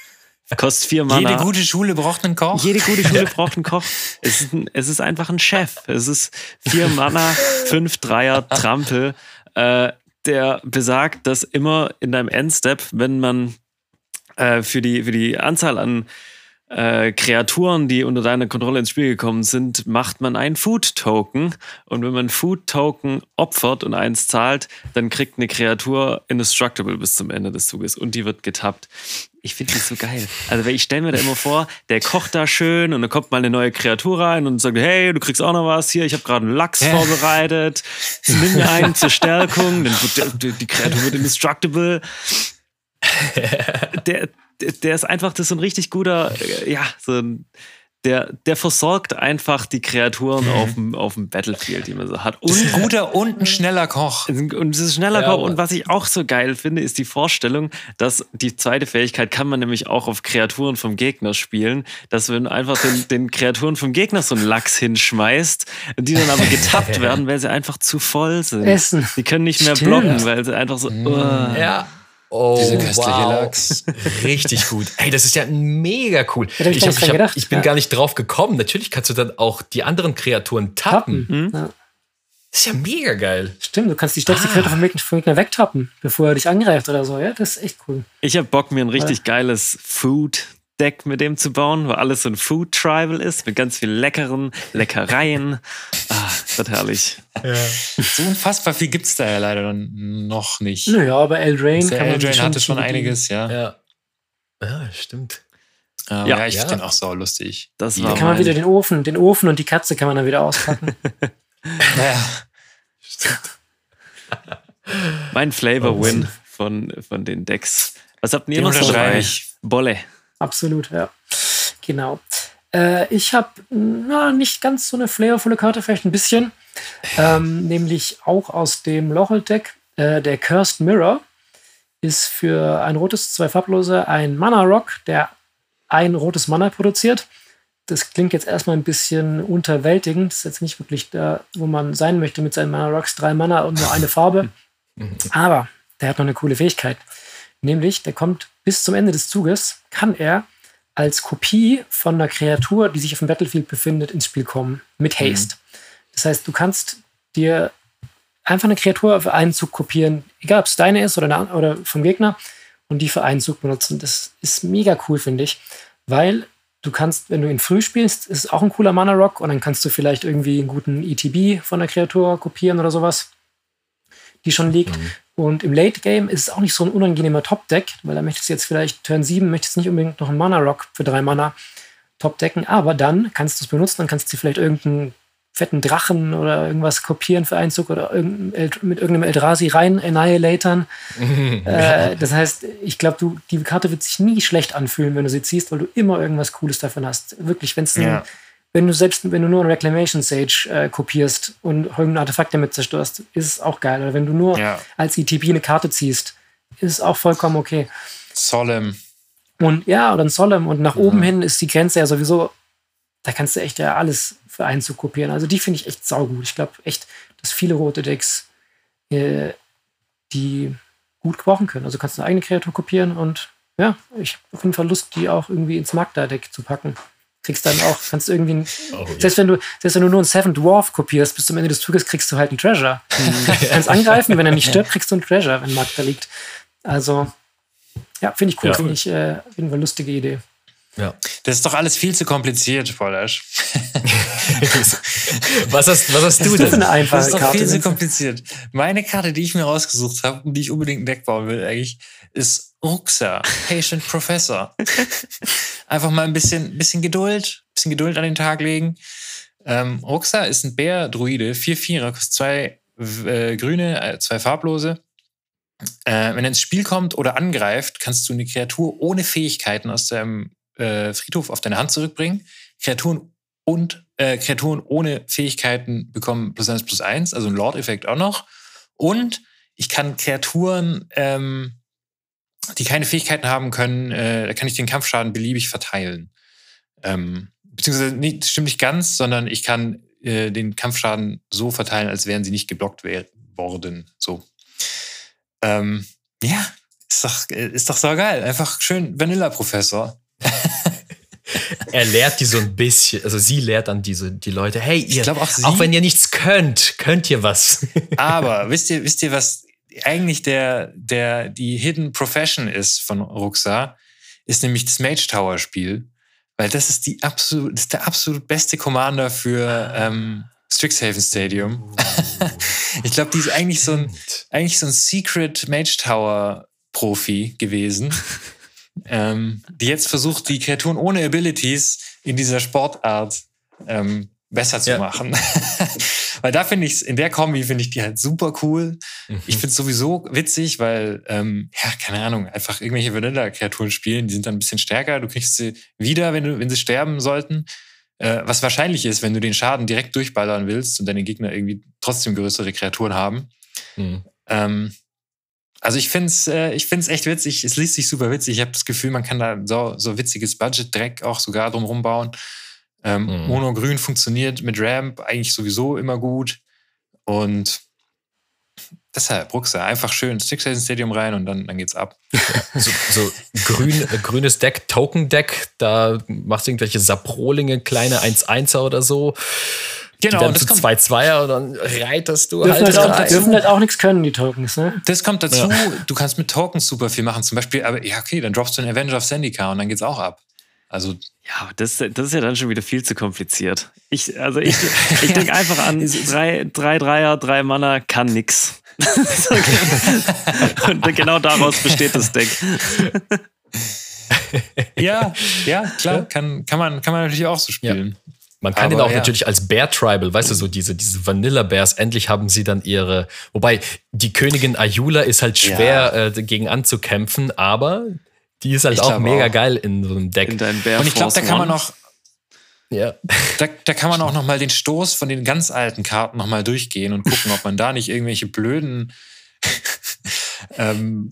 Kostet vier Mana. Jede gute Schule braucht einen Koch. Jede gute Schule braucht einen Koch. Es ist, ein, es ist einfach ein Chef. Es ist vier Mana, fünf Dreier, Trampel, äh, der besagt, dass immer in deinem Endstep, wenn man äh, für, die, für die Anzahl an äh, Kreaturen, die unter deiner Kontrolle ins Spiel gekommen sind, macht man einen Food-Token. Und wenn man Food-Token opfert und eins zahlt, dann kriegt eine Kreatur Indestructible bis zum Ende des Zuges und die wird getappt. Ich finde das so geil. Also ich stelle mir da immer vor, der kocht da schön und dann kommt mal eine neue Kreatur rein und sagt, hey, du kriegst auch noch was hier, ich habe gerade einen Lachs ja. vorbereitet, nimm mir einen zur Stärkung, dann wird die Kreatur wird indestructible. Der, der ist einfach, das ist so ein richtig guter, äh, ja, so ein, der, der versorgt einfach die Kreaturen mhm. auf, dem, auf dem Battlefield, die man so hat. Und das ist ein guter und ein schneller Koch. Und es ist ein schneller ja, Koch. Und was ich auch so geil finde, ist die Vorstellung, dass die zweite Fähigkeit kann man nämlich auch auf Kreaturen vom Gegner spielen, dass wenn einfach den, den Kreaturen vom Gegner so einen Lachs hinschmeißt, die dann aber getappt werden, weil sie einfach zu voll sind. Essen. Die können nicht mehr Stimmt. blocken, weil sie einfach so. Uh. Ja. Oh, Diese köstliche wow. Lachs. Richtig gut. Ey, das ist ja mega cool. Ja, ich, hab, ich, hab, gedacht, ich bin ja. gar nicht drauf gekommen. Natürlich kannst du dann auch die anderen Kreaturen tappen. tappen. Mhm. Ja. Das ist ja mega geil. Stimmt, du kannst die stärkste ah. Kreatur vom Gegner wegtappen, bevor er dich angreift oder so. Ja, das ist echt cool. Ich habe Bock, mir ein richtig geiles Food Deck mit dem zu bauen, wo alles so ein Food Tribal ist, mit ganz viel leckeren Leckereien. Ah, das wird herrlich. Ja. So unfassbar viel gibt es da ja leider noch nicht. Naja, aber Eldraine, kann Eldraine hatte schon einiges, ja. Ja, ja stimmt. Ähm, ja, ja, ich ja. finde auch so lustig. Das da kann man wieder den Ofen, den Ofen und die Katze kann man dann wieder auspacken. naja. Stimmt. mein Flavor-Win von, von den Decks. Was habt ihr noch so? Bolle. Absolut, ja. Genau. Äh, ich habe nicht ganz so eine flavorvolle Karte, vielleicht ein bisschen. Ähm, nämlich auch aus dem Lochel-Deck. Äh, der Cursed Mirror ist für ein rotes, zwei farblose ein Mana-Rock, der ein rotes Mana produziert. Das klingt jetzt erstmal ein bisschen unterwältigend. Das ist jetzt nicht wirklich da, wo man sein möchte mit seinen Mana-Rocks. Drei Mana und nur eine Farbe. Aber der hat noch eine coole Fähigkeit. Nämlich, der kommt bis zum Ende des Zuges, kann er als Kopie von einer Kreatur, die sich auf dem Battlefield befindet, ins Spiel kommen. Mit mhm. Haste. Mhm. Das heißt, du kannst dir einfach eine Kreatur für einen Zug kopieren, egal ob es deine ist oder, eine, oder vom Gegner, und die für einen Zug benutzen. Das ist mega cool, finde ich, weil du kannst, wenn du ihn früh spielst, ist auch ein cooler Mana-Rock und dann kannst du vielleicht irgendwie einen guten ETB von der Kreatur kopieren oder sowas. Die schon liegt. Mhm. Und im Late Game ist es auch nicht so ein unangenehmer Top-Deck, weil da möchtest du jetzt vielleicht Turn 7, möchtest nicht unbedingt noch einen Mana-Rock für drei Mana top decken, aber dann kannst du es benutzen, dann kannst du vielleicht irgendeinen fetten Drachen oder irgendwas kopieren für Einzug oder irgendein, mit irgendeinem Eldrazi rein annihilatoren. äh, das heißt, ich glaube, die Karte wird sich nie schlecht anfühlen, wenn du sie ziehst, weil du immer irgendwas Cooles davon hast. Wirklich, wenn es ja. Wenn du selbst, wenn du nur ein Reclamation Sage äh, kopierst und irgendein Artefakt damit zerstörst, ist es auch geil. Oder wenn du nur ja. als ETP eine Karte ziehst, ist es auch vollkommen okay. Solemn. Und ja, oder ein Solemn. Und nach ja. oben hin ist die Grenze ja sowieso da kannst du echt ja alles für einen zu kopieren. Also die finde ich echt saugut. Ich glaube echt, dass viele rote Decks äh, die gut gebrauchen können. Also kannst du eine eigene Kreatur kopieren und ja, ich habe auf jeden Fall Lust, die auch irgendwie ins Magda-Deck zu packen. Kriegst dann auch, kannst du irgendwie, oh, selbst, wenn du, selbst wenn du nur einen Seven Dwarf kopierst, bis zum Ende des Zuges kriegst du halt einen Treasure. Du kannst angreifen, wenn er nicht stirbt, kriegst du einen Treasure, wenn Magda liegt. Also, ja, finde ich cool, ja. finde ich äh, auf jeden Fall eine lustige Idee. Ja. Das ist doch alles viel zu kompliziert, Pollasch. was, hast, was hast du denn? Eine einfache das ist doch Karte viel zu kompliziert. Meine Karte, die ich mir rausgesucht habe und die ich unbedingt ein Deck bauen will, eigentlich, ist Ruxa, Patient Professor. Einfach mal ein bisschen, bisschen Geduld, bisschen Geduld an den Tag legen. Ähm, Ruxa ist ein Bär-Druide, 4-4er, kostet zwei äh, grüne, äh, zwei farblose. Äh, wenn er ins Spiel kommt oder angreift, kannst du eine Kreatur ohne Fähigkeiten aus deinem äh, Friedhof auf deine Hand zurückbringen. Kreaturen und äh, Kreaturen ohne Fähigkeiten bekommen plus eins plus eins, also ein Lord-Effekt auch noch. Und ich kann Kreaturen, ähm, die keine Fähigkeiten haben können, äh, da kann ich den Kampfschaden beliebig verteilen. Ähm, beziehungsweise nicht, stimmt nicht ganz, sondern ich kann äh, den Kampfschaden so verteilen, als wären sie nicht geblockt worden. So. Ähm, ja, ist doch, äh, ist doch so geil. Einfach schön Vanilla-Professor er lehrt die so ein bisschen, also sie lehrt dann diese, die Leute, hey, ihr, auch, auch, wenn ihr nichts könnt, könnt ihr was. Aber wisst ihr, wisst ihr, was eigentlich der, der, die Hidden Profession ist von Ruxa? Ist nämlich das Mage Tower Spiel. Weil das ist die absolut, das ist der absolut beste Commander für ähm, Strixhaven Stadium. ich glaube, die ist eigentlich so ein, eigentlich so ein Secret Mage Tower Profi gewesen ähm, die jetzt versucht, die Kreaturen ohne Abilities in dieser Sportart ähm, besser zu ja. machen. weil da finde ich in der Kombi finde ich die halt super cool. Mhm. Ich finde es sowieso witzig, weil, ähm, ja, keine Ahnung, einfach irgendwelche Vanilla-Kreaturen spielen, die sind dann ein bisschen stärker. Du kriegst sie wieder, wenn, du, wenn sie sterben sollten. Äh, was wahrscheinlich ist, wenn du den Schaden direkt durchballern willst und deine Gegner irgendwie trotzdem größere Kreaturen haben. Mhm. Ähm, also ich finde es äh, ich find's echt witzig. Es liest sich super witzig. Ich habe das Gefühl, man kann da so, so witziges Budget-Dreck auch sogar drumherum bauen. Ähm, mhm. Mono-Grün funktioniert mit Ramp eigentlich sowieso immer gut. Und deshalb, Rucksack, einfach schön Six Stadium rein und dann, dann geht's ab. so, so grün, äh, grünes Deck, Token-Deck, da machst du irgendwelche Saprolinge, kleine 1-1er oder so. Genau, die dann das kommt zwei Zweier und dann reiterst du dürfen halt. halt auch, dürfen halt auch nichts können, die Tokens, ne? Das kommt dazu. Ja. Du kannst mit Tokens super viel machen. Zum Beispiel, aber ja, okay, dann droppst du einen Avenger of Zendikar und dann geht's auch ab. Also. Ja, das, das ist ja dann schon wieder viel zu kompliziert. Ich, also ich, ich denke einfach an drei, drei Dreier, drei Mana, kann nix. und genau daraus besteht das Deck. ja, ja, klar, kann, kann, man, kann man natürlich auch so spielen. Ja. Man kann Aber, den auch ja. natürlich als Bear Tribal, weißt du, so diese, diese Vanilla Bears, endlich haben sie dann ihre, wobei die Königin Ayula ist halt schwer ja. äh, gegen anzukämpfen, aber die ist halt ich auch mega auch. geil in so einem Deck. Und ich glaube, da kann man noch, ja. Da, da kann man auch noch mal den Stoß von den ganz alten Karten noch mal durchgehen und gucken, ob man da nicht irgendwelche blöden ähm,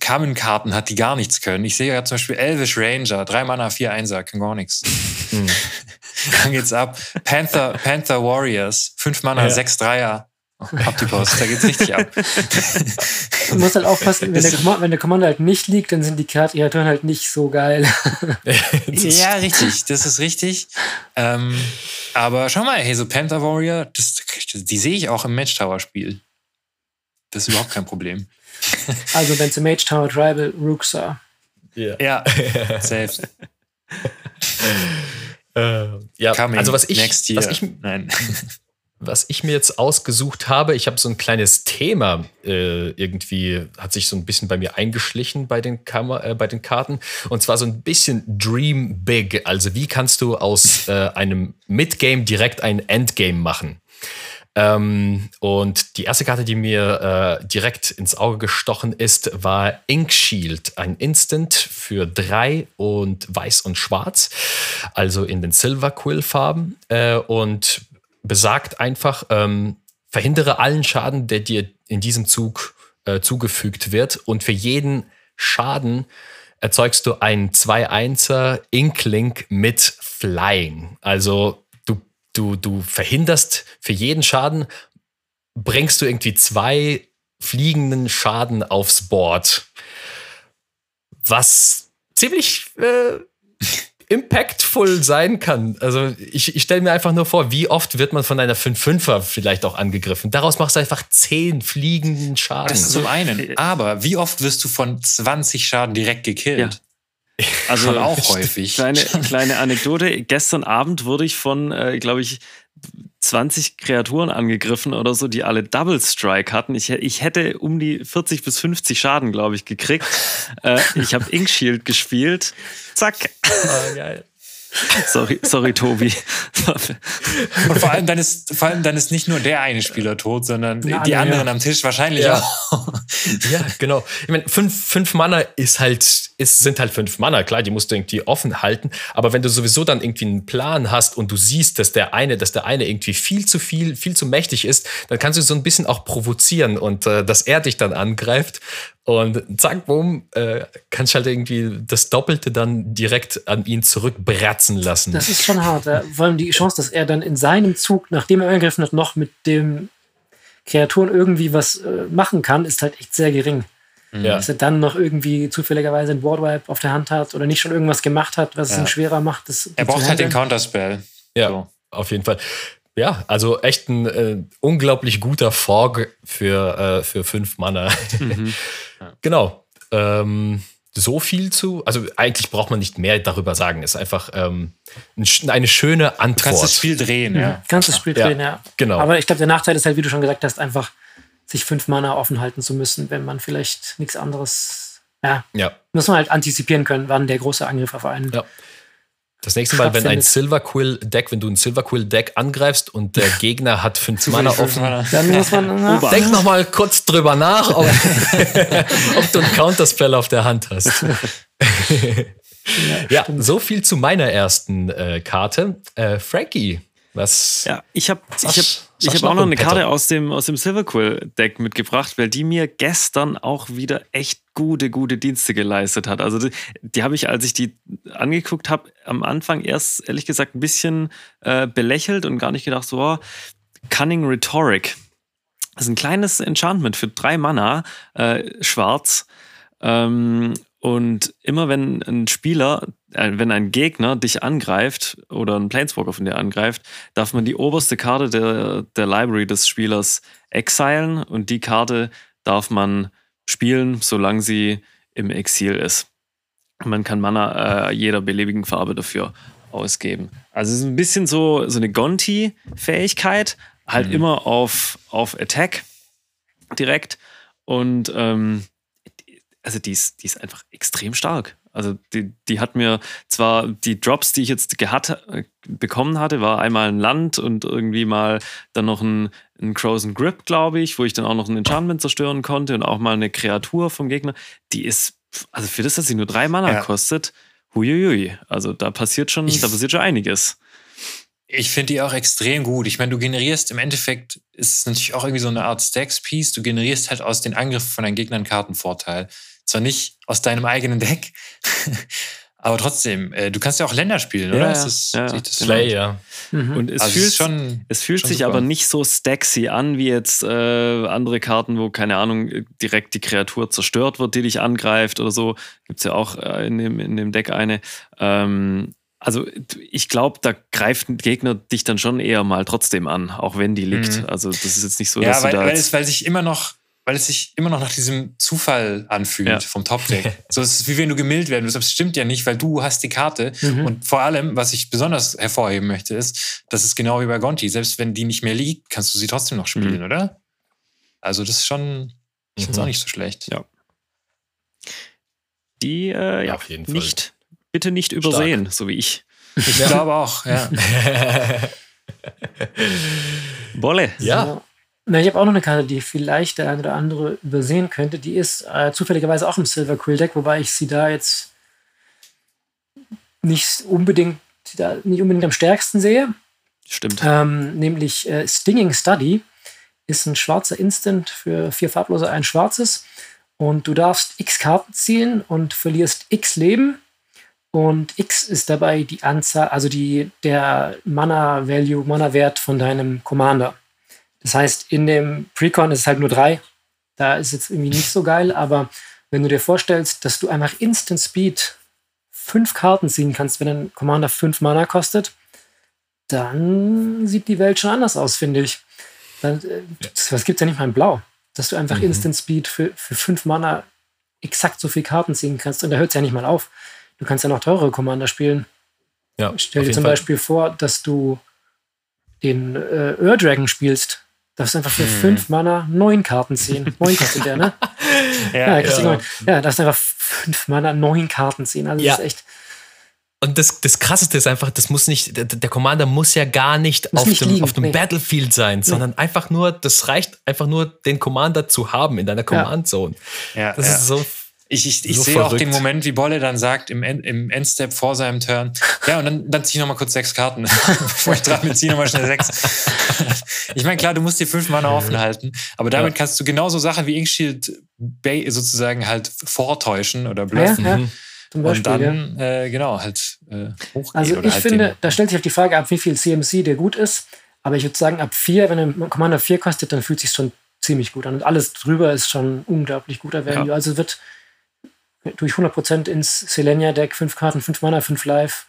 Kamen-Karten hat, die gar nichts können. Ich sehe ja zum Beispiel Elvish Ranger, 3 Mana, 4 Einser, kann gar nichts. Hm. Dann geht's ab. Panther, Panther Warriors, 5 Mana, ja. 6 Dreier. Optipos, da geht's richtig ab. Du musst halt aufpassen, wenn der, Command, wenn der Commander halt nicht liegt, dann sind die Kreaturen halt nicht so geil. ja, richtig, das ist richtig. Ähm, aber schau mal, hey, so Panther Warrior, das, die sehe ich auch im Match Tower Spiel. Das ist überhaupt kein Problem. Also wenn es Mage Tower Tribal Ruxa. Yeah. Ja, safe. äh, ja, Coming also was ich, next year. was ich, Nein. Was ich mir jetzt ausgesucht habe, ich habe so ein kleines Thema äh, irgendwie, hat sich so ein bisschen bei mir eingeschlichen bei den, Kammer, äh, bei den Karten. Und zwar so ein bisschen Dream Big. Also wie kannst du aus äh, einem Midgame direkt ein Endgame machen? Ähm, und die erste Karte, die mir äh, direkt ins Auge gestochen ist, war Ink Shield, ein Instant für drei und weiß und schwarz, also in den Silver Quill Farben äh, und besagt einfach, ähm, verhindere allen Schaden, der dir in diesem Zug äh, zugefügt wird und für jeden Schaden erzeugst du einen 2-1er Inklink mit Flying. Also du, du verhinderst für jeden Schaden, bringst du irgendwie zwei fliegenden Schaden aufs Board. Was ziemlich äh, impactful sein kann. Also ich, ich stelle mir einfach nur vor, wie oft wird man von einer 5-5er vielleicht auch angegriffen. Daraus machst du einfach 10 fliegenden Schaden. Das ist zum einen. Aber wie oft wirst du von 20 Schaden direkt gekillt? Ja. Also Schon auch häufig. Kleine, kleine Anekdote. Gestern Abend wurde ich von, äh, glaube ich, 20 Kreaturen angegriffen oder so, die alle Double Strike hatten. Ich, ich hätte um die 40 bis 50 Schaden, glaube ich, gekriegt. äh, ich habe Ink Shield gespielt. Zack. Oh, geil. Sorry, sorry, Tobi. Und vor allem, dann ist, vor allem dann ist nicht nur der eine Spieler tot, sondern Na, die anderen ja. am Tisch wahrscheinlich ja. auch. Ja, genau. Ich meine, fünf, fünf Mana ist halt, ist, sind halt fünf Mana, klar, die musst du irgendwie offen halten. Aber wenn du sowieso dann irgendwie einen Plan hast und du siehst, dass der eine, dass der eine irgendwie viel zu viel, viel zu mächtig ist, dann kannst du so ein bisschen auch provozieren und äh, dass er dich dann angreift und zack, bumm, äh, kannst halt irgendwie das Doppelte dann direkt an ihn zurückbratzen lassen. Das ist schon hart. Ja. Vor allem die Chance, dass er dann in seinem Zug, nachdem er angegriffen hat, noch mit dem Kreaturen irgendwie was äh, machen kann, ist halt echt sehr gering. Ja. Dass er dann noch irgendwie zufälligerweise ein Wardwipe auf der Hand hat oder nicht schon irgendwas gemacht hat, was ja. es ihm schwerer macht. Das, er braucht halt den Counterspell. Ja, so. auf jeden Fall. Ja, also echt ein äh, unglaublich guter Fog für, äh, für fünf Mana. Mhm. Genau. Ähm, so viel zu, also eigentlich braucht man nicht mehr darüber sagen. Es ist einfach ähm, eine schöne Antwort. Du kannst das Spiel drehen, ja. Mhm. Kannst das Spiel drehen, ja. Genau. Aber ich glaube, der Nachteil ist halt, wie du schon gesagt hast, einfach sich fünf Mana offen halten zu müssen, wenn man vielleicht nichts anderes. Ja. ja. Muss man halt antizipieren können, wann der große Angriff auf einen. Ja. Das nächste Mal, wenn ein Silver Quill Deck, wenn du ein Silver Quill Deck angreifst und der Gegner hat fünf Mana offen, dann muss man denk noch mal kurz drüber nach, ob, ob du einen Counterspell auf der Hand hast. ja, ja so viel zu meiner ersten äh, Karte. Äh, Frankie, was? Ja, ich habe ich hab, ich hab auch noch eine Karte aus dem, aus dem Silverquill Deck mitgebracht, weil die mir gestern auch wieder echt gute, gute Dienste geleistet hat. Also die, die habe ich, als ich die angeguckt habe, am Anfang erst ehrlich gesagt ein bisschen äh, belächelt und gar nicht gedacht, so, oh, Cunning Rhetoric. Das ist ein kleines Enchantment für drei Mana, äh, schwarz. Ähm, und immer wenn ein Spieler, äh, wenn ein Gegner dich angreift oder ein Planeswalker von dir angreift, darf man die oberste Karte der, der Library des Spielers exilen und die Karte darf man spielen, solange sie im Exil ist. Man kann Mana äh, jeder beliebigen Farbe dafür ausgeben. Also es ist ein bisschen so, so eine Gonti-Fähigkeit, halt mhm. immer auf, auf Attack direkt. Und ähm, also die ist, die ist einfach extrem stark. Also die, die hat mir zwar die Drops, die ich jetzt gehabt, äh, bekommen hatte, war einmal ein Land und irgendwie mal dann noch ein, ein Frozen Grip, glaube ich, wo ich dann auch noch ein Enchantment zerstören konnte und auch mal eine Kreatur vom Gegner. Die ist, also für das, dass sie nur drei Mana ja. kostet, huiuiui. Also da passiert schon, ich, da passiert schon einiges. Ich finde die auch extrem gut. Ich meine, du generierst im Endeffekt, ist es natürlich auch irgendwie so eine Art Stacks-Piece. Du generierst halt aus den Angriffen von deinen Gegnern Kartenvorteil. Zwar nicht aus deinem eigenen Deck, aber trotzdem, äh, du kannst ja auch Länder spielen, oder? Ja, das, ja. das Play, ja. Mhm. Und es also fühlt, schon, es fühlt sich super. aber nicht so stacksy an wie jetzt äh, andere Karten, wo, keine Ahnung, direkt die Kreatur zerstört wird, die dich angreift oder so. Gibt es ja auch äh, in, dem, in dem Deck eine. Ähm, also ich glaube, da greift ein Gegner dich dann schon eher mal trotzdem an, auch wenn die liegt. Mhm. Also das ist jetzt nicht so, ja, dass weil, du da weil, es, weil sich immer noch weil es sich immer noch nach diesem Zufall anfühlt ja. vom Top-Deck. so es ist wie wenn du gemillt werden willst. Das stimmt ja nicht, weil du hast die Karte. Mhm. Und vor allem, was ich besonders hervorheben möchte, ist, dass es genau wie bei Gonti. Selbst wenn die nicht mehr liegt, kannst du sie trotzdem noch spielen, mhm. oder? Also das ist schon, ich finde es auch nicht so schlecht. Ja. Die, äh, ja, auf jeden Fall. Nicht, bitte nicht übersehen, Stark. so wie ich. Ich glaube auch, ja. Bolle. Ja. Na, ich habe auch noch eine Karte, die vielleicht der eine oder andere übersehen könnte. Die ist äh, zufälligerweise auch im Silver Quill Deck, wobei ich sie da jetzt nicht unbedingt, da nicht unbedingt am stärksten sehe. Stimmt. Ähm, nämlich äh, Stinging Study ist ein schwarzer Instant für vier farblose, ein schwarzes. Und du darfst x Karten ziehen und verlierst x Leben. Und x ist dabei die Anzahl, also die, der Mana-Value, Mana-Wert von deinem Commander. Das heißt, in dem Precon ist es halt nur drei. Da ist jetzt irgendwie nicht so geil, aber wenn du dir vorstellst, dass du einfach Instant Speed fünf Karten ziehen kannst, wenn ein Commander fünf Mana kostet, dann sieht die Welt schon anders aus, finde ich. Dann, äh, was gibt es ja nicht mal in Blau? Dass du einfach mhm. Instant Speed für, für fünf Mana exakt so viele Karten ziehen kannst. Und da hört es ja nicht mal auf. Du kannst ja noch teurere Commander spielen. Ja, Stell dir zum Fall. Beispiel vor, dass du den äh, Ur Dragon spielst Darfst einfach für hm. fünf Mana neun Karten ziehen. Neun kostet der, ne? ja, ja, ja. ja, darfst einfach fünf Mana neun Karten ziehen. Also ja. das ist echt. Und das, das Krasseste ist einfach, das muss nicht, der, der Commander muss ja gar nicht auf nicht dem, liegen, auf dem nee. Battlefield sein, nee. sondern einfach nur, das reicht einfach nur, den Commander zu haben in deiner Command Zone. Ja, das ist so ich, ich, ich so sehe auch den Moment, wie Bolle dann sagt im, End, im Endstep vor seinem Turn, ja, und dann, dann ziehe ich nochmal kurz sechs Karten, bevor ich dran bin, ziehe nochmal schnell sechs. ich meine, klar, du musst die fünf Mana offen halten, aber damit ja. kannst du genauso Sachen wie Inkshield sozusagen halt vortäuschen oder bluffen. Ja, ja. Zum Beispiel, und dann, äh, genau, halt äh, hochgehen. Also ich halt finde, da stellt sich auch die Frage ab, wie viel CMC der gut ist. Aber ich würde sagen, ab vier, wenn ein Commander vier kostet, dann fühlt sich schon ziemlich gut an. Und alles drüber ist schon unglaublich guter Value. Ja. Also wird durch 100% ins Selenia-Deck, 5 Karten, 5 Mana, 5 Live.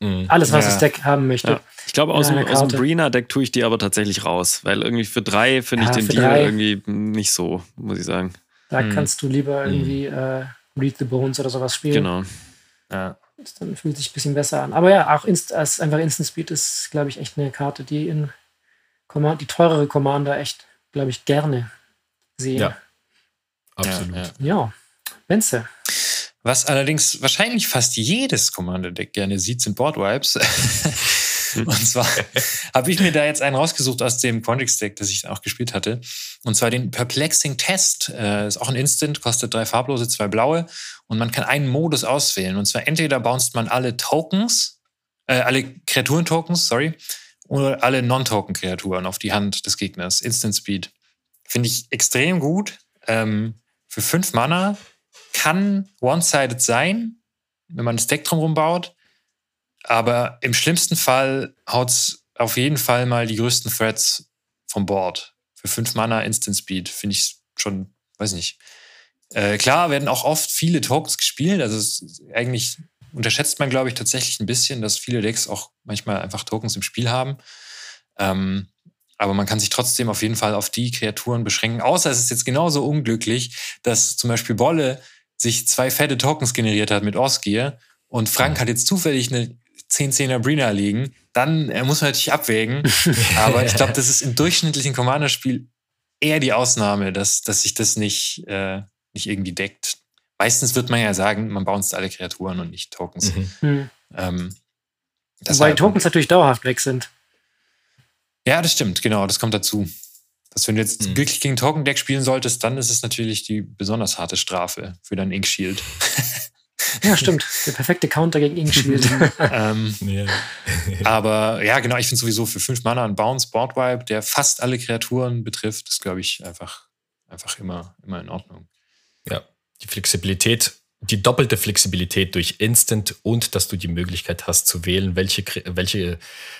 Mhm. Alles, was ja. das Deck haben möchte. Ja. Ich glaube, aus, dem, aus dem Brina-Deck tue ich die aber tatsächlich raus, weil irgendwie für 3 finde ja, ich den Deal drei. irgendwie nicht so, muss ich sagen. Da mhm. kannst du lieber mhm. irgendwie äh, Read the Bones oder sowas spielen. Genau. Ja. Dann fühlt sich ein bisschen besser an. Aber ja, auch Inst als einfach Instant Speed ist, glaube ich, echt eine Karte, die in Command die teurere Commander echt, glaube ich, gerne sehen. Ja, absolut. Ja, ja. Benze. Was allerdings wahrscheinlich fast jedes Commander-Deck gerne sieht, sind Boardwipes. und zwar habe ich mir da jetzt einen rausgesucht aus dem Quandrix-Deck, das ich auch gespielt hatte. Und zwar den Perplexing Test. Äh, ist auch ein Instant, kostet drei farblose, zwei blaue. Und man kann einen Modus auswählen. Und zwar entweder bounced man alle Tokens, äh, alle Kreaturen-Tokens, sorry, oder alle Non-Token-Kreaturen auf die Hand des Gegners. Instant Speed. Finde ich extrem gut. Ähm, für fünf Mana kann one-sided sein, wenn man das Deck drumherum baut. Aber im schlimmsten Fall haut es auf jeden Fall mal die größten Threads vom Board. Für 5 Mana Instant Speed finde ich schon, weiß nicht. Äh, klar werden auch oft viele Tokens gespielt. Also eigentlich unterschätzt man, glaube ich, tatsächlich ein bisschen, dass viele Decks auch manchmal einfach Tokens im Spiel haben. Ähm, aber man kann sich trotzdem auf jeden Fall auf die Kreaturen beschränken. Außer es ist jetzt genauso unglücklich, dass zum Beispiel Bolle sich zwei fette Tokens generiert hat mit Osgear und Frank hat jetzt zufällig eine 10-10er Brina liegen, dann muss man natürlich abwägen. Aber ich glaube, das ist im durchschnittlichen Commander-Spiel eher die Ausnahme, dass, dass sich das nicht, äh, nicht irgendwie deckt. Meistens wird man ja sagen, man bounced alle Kreaturen und nicht Tokens. Mhm. Hm. Ähm, Wobei Tokens natürlich dauerhaft weg sind. Ja, das stimmt, genau, das kommt dazu. Dass wenn du jetzt mhm. wirklich gegen Token Deck spielen solltest, dann ist es natürlich die besonders harte Strafe für dein Ink Shield. ja, stimmt. Der perfekte Counter gegen Ink Shield. ähm, aber ja, genau, ich finde sowieso für 5 Mana ein Bounce Board Wipe, der fast alle Kreaturen betrifft, ist, glaube ich, einfach, einfach immer, immer in Ordnung. Ja, die Flexibilität die doppelte Flexibilität durch Instant und dass du die Möglichkeit hast zu wählen, welche, welche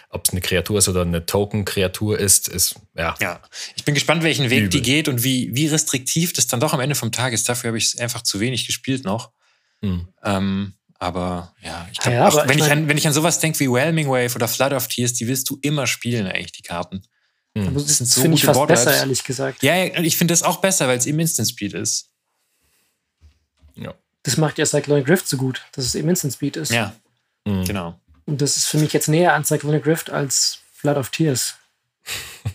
ob es eine Kreatur ist oder eine Token-Kreatur ist, ist, ja. Ja, ich bin gespannt, welchen Weg übel. die geht und wie, wie restriktiv das dann doch am Ende vom Tag ist. Dafür habe ich es einfach zu wenig gespielt noch. Hm. Ähm, aber ja, ich glaube, ja, wenn, ich, ich an, wenn ich an sowas denke wie Whelming Wave oder Flood of Tears, die willst du immer spielen, eigentlich, die Karten. Mhm. Das, das so finde ich fast besser, ehrlich gesagt. Ja, ich finde das auch besser, weil es eben Instant Speed ist. Ja. Das macht ja Cyclonic Rift so gut, dass es eben Instant Speed ist. Ja, mhm. genau. Und das ist für mich jetzt näher an Cyclonic Rift als Flood of Tears.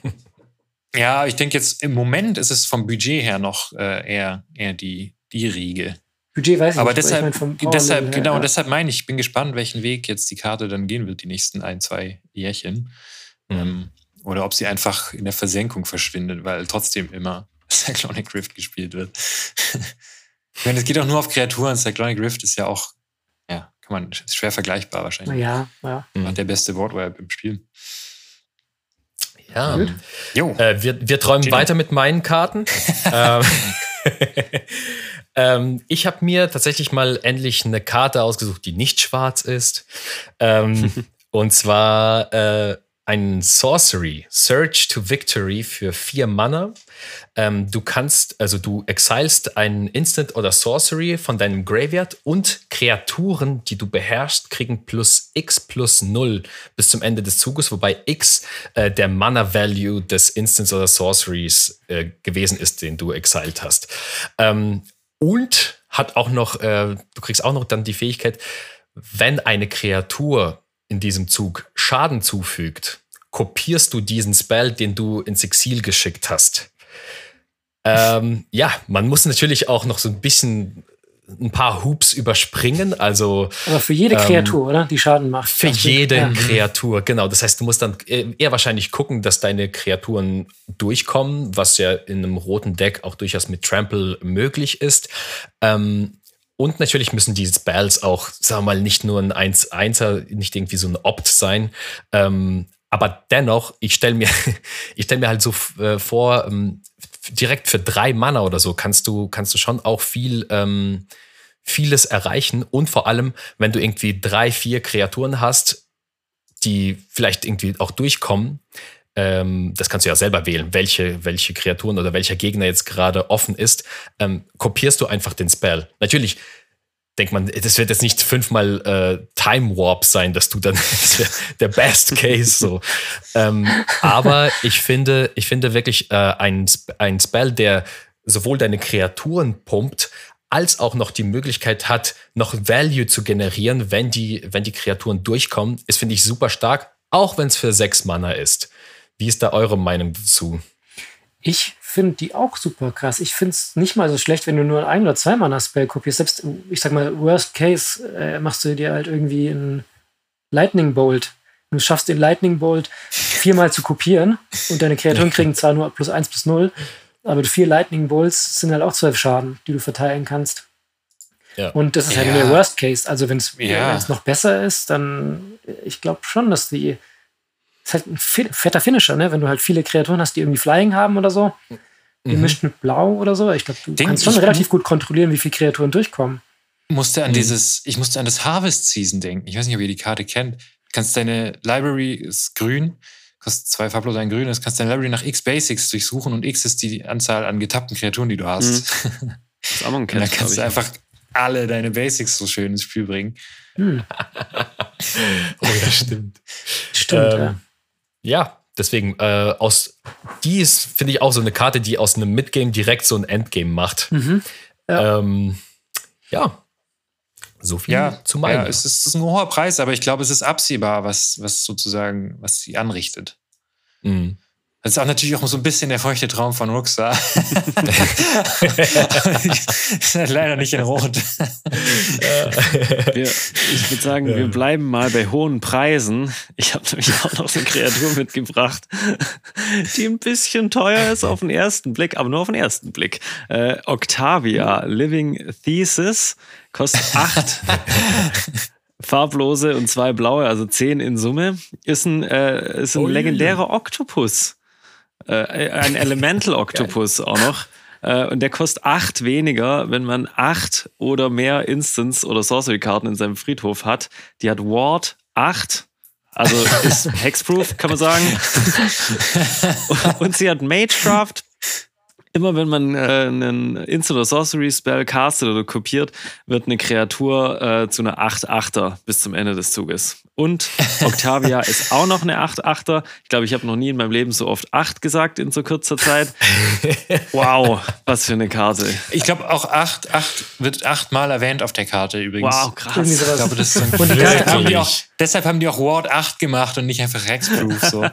ja, ich denke jetzt im Moment ist es vom Budget her noch äh, eher, eher die, die Riege. Budget weiß ich aber nicht. Deshalb, aber ich mein deshalb, genau, ja. deshalb meine ich, ich bin gespannt, welchen Weg jetzt die Karte dann gehen wird, die nächsten ein, zwei Jährchen. Mhm. Ähm, oder ob sie einfach in der Versenkung verschwindet, weil trotzdem immer Cyclonic Rift gespielt wird. ich meine, es geht auch nur auf Kreaturen. Cyclonic Rift ist ja auch, ja, kann man, ist schwer vergleichbar wahrscheinlich. Ja, ja. Mhm. Der beste Wortweb im Spiel. Ja. Äh, wir, wir träumen Gino. weiter mit meinen Karten. ähm, ähm, ich habe mir tatsächlich mal endlich eine Karte ausgesucht, die nicht schwarz ist. Ähm, und zwar äh, ein Sorcery, Search to Victory für vier Mana. Ähm, du kannst, also du exilst einen Instant oder Sorcery von deinem Graveyard und Kreaturen, die du beherrschst, kriegen plus X plus 0 bis zum Ende des Zuges, wobei X äh, der Mana-Value des Instants oder Sorceries äh, gewesen ist, den du exiled hast. Ähm, und hat auch noch, äh, du kriegst auch noch dann die Fähigkeit, wenn eine Kreatur in diesem Zug Schaden zufügt, kopierst du diesen Spell, den du ins Exil geschickt hast. Ähm, ja, man muss natürlich auch noch so ein bisschen ein paar Hoops überspringen. Also, Aber für jede ähm, Kreatur, oder? Die Schaden macht. Für jede ja. Kreatur, genau. Das heißt, du musst dann eher wahrscheinlich gucken, dass deine Kreaturen durchkommen, was ja in einem roten Deck auch durchaus mit Trample möglich ist. Ähm, und natürlich müssen die Spells auch, sagen wir mal, nicht nur ein 1-1er, nicht irgendwie so ein Opt sein. Ähm, aber dennoch, ich stelle mir, ich stell mir halt so äh, vor, ähm, direkt für drei Mana oder so kannst du, kannst du schon auch viel, ähm, vieles erreichen. Und vor allem, wenn du irgendwie drei, vier Kreaturen hast, die vielleicht irgendwie auch durchkommen, ähm, das kannst du ja selber wählen, welche, welche Kreaturen oder welcher Gegner jetzt gerade offen ist, ähm, kopierst du einfach den Spell. Natürlich denkt man, das wird jetzt nicht fünfmal äh, Time Warp sein, dass du dann der Best Case so. ähm, aber ich finde, ich finde wirklich äh, ein, ein Spell, der sowohl deine Kreaturen pumpt, als auch noch die Möglichkeit hat, noch Value zu generieren, wenn die, wenn die Kreaturen durchkommen, ist, finde ich, super stark, auch wenn es für sechs Mana ist. Wie ist da eure Meinung dazu? Ich finde die auch super krass. Ich finde es nicht mal so schlecht, wenn du nur ein oder zwei Mana Spell kopierst. Selbst, ich sag mal, Worst Case äh, machst du dir halt irgendwie ein Lightning Bolt. Du schaffst den Lightning Bolt viermal zu kopieren und deine Kreaturen kriegen zwar nur plus eins plus null, aber vier Lightning Bolts sind halt auch zwölf Schaden, die du verteilen kannst. Ja. Und das ist halt ja. der Worst Case. Also wenn es ja. noch besser ist, dann ich glaube schon, dass die ist halt ein fetter Finisher, ne? Wenn du halt viele Kreaturen hast, die irgendwie Flying haben oder so. Gemischt mhm. mit Blau oder so. Ich glaube, du Denk, kannst schon relativ gut kontrollieren, wie viele Kreaturen durchkommen. Musste an mhm. dieses, ich musste an das Harvest Season denken. Ich weiß nicht, ob ihr die Karte kennt. Du kannst deine Library ist grün, kostet zwei farblos ein grün, das kannst deine Library nach X Basics durchsuchen und X ist die Anzahl an getappten Kreaturen, die du hast. Mhm. Das ist und dann kannst du einfach alle deine Basics so schön ins Spiel bringen. Hm. oh, das stimmt. Stimmt, ähm, ja. Ja, deswegen, äh, aus die ist, finde ich, auch so eine Karte, die aus einem Midgame direkt so ein Endgame macht. Mhm. Ja. Ähm, ja. So viel ja, zu meinen. Ja, es ist, es ist ein hoher Preis, aber ich glaube, es ist absehbar, was, was sozusagen, was sie anrichtet. Mhm. Das ist auch natürlich auch so ein bisschen der feuchte Traum von Ruxa. ist leider nicht in Rot. wir, ich würde sagen, wir bleiben mal bei hohen Preisen. Ich habe nämlich auch noch eine Kreatur mitgebracht, die ein bisschen teuer ist auf den ersten Blick, aber nur auf den ersten Blick. Äh, Octavia, Living Thesis, kostet acht. farblose und zwei blaue, also zehn in Summe, ist ein, äh, ist ein oh, legendärer Oktopus. Äh, ein Elemental Octopus auch noch. Äh, und der kostet acht weniger, wenn man acht oder mehr Instance- oder Sorcery-Karten in seinem Friedhof hat. Die hat Ward acht. Also ist Hexproof, kann man sagen. und sie hat Magecraft. Immer wenn man äh, einen Instant oder Sorcery Spell castet oder kopiert, wird eine Kreatur äh, zu einer 8-8er bis zum Ende des Zuges. Und Octavia ist auch noch eine 8-8er. Ich glaube, ich habe noch nie in meinem Leben so oft 8 gesagt in so kurzer Zeit. Wow, was für eine Karte. Ich glaube, auch 8, 8 wird achtmal erwähnt auf der Karte übrigens. Wow, krass. Ich glaube, das ist ein und die Karte haben die auch, Deshalb haben die auch Ward 8 gemacht und nicht einfach Hexproof. So.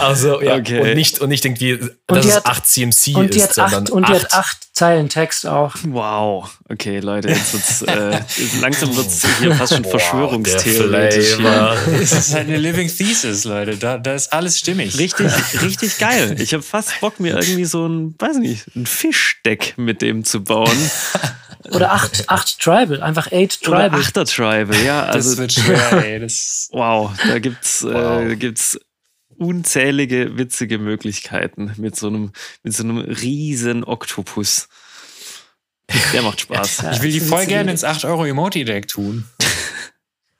Also, ja, okay. und, nicht, und nicht irgendwie, dass es 8 CMC und die ist, hat acht, Und die hat 8 Zeilen Text auch. Wow. Okay, Leute, jetzt wird's, äh, langsam wird es hier fast schon Verschwörungstheoretisch. Es ist halt eine Living Thesis, Leute. Da, da ist alles stimmig. Richtig, richtig geil. Ich habe fast Bock, mir irgendwie so ein, weiß nicht, ein Fischdeck mit dem zu bauen. Oder acht, acht Tribal, einfach eight Tribal. Oder achter Tribal, ja. Also, das wird schwer, ey. Das wow, da gibt's, äh, wow. Äh, gibt's unzählige witzige Möglichkeiten mit so einem, mit so einem riesen Oktopus. Der macht Spaß. Ja, ich will die voll gerne ins 8 Euro Emoti-Deck tun.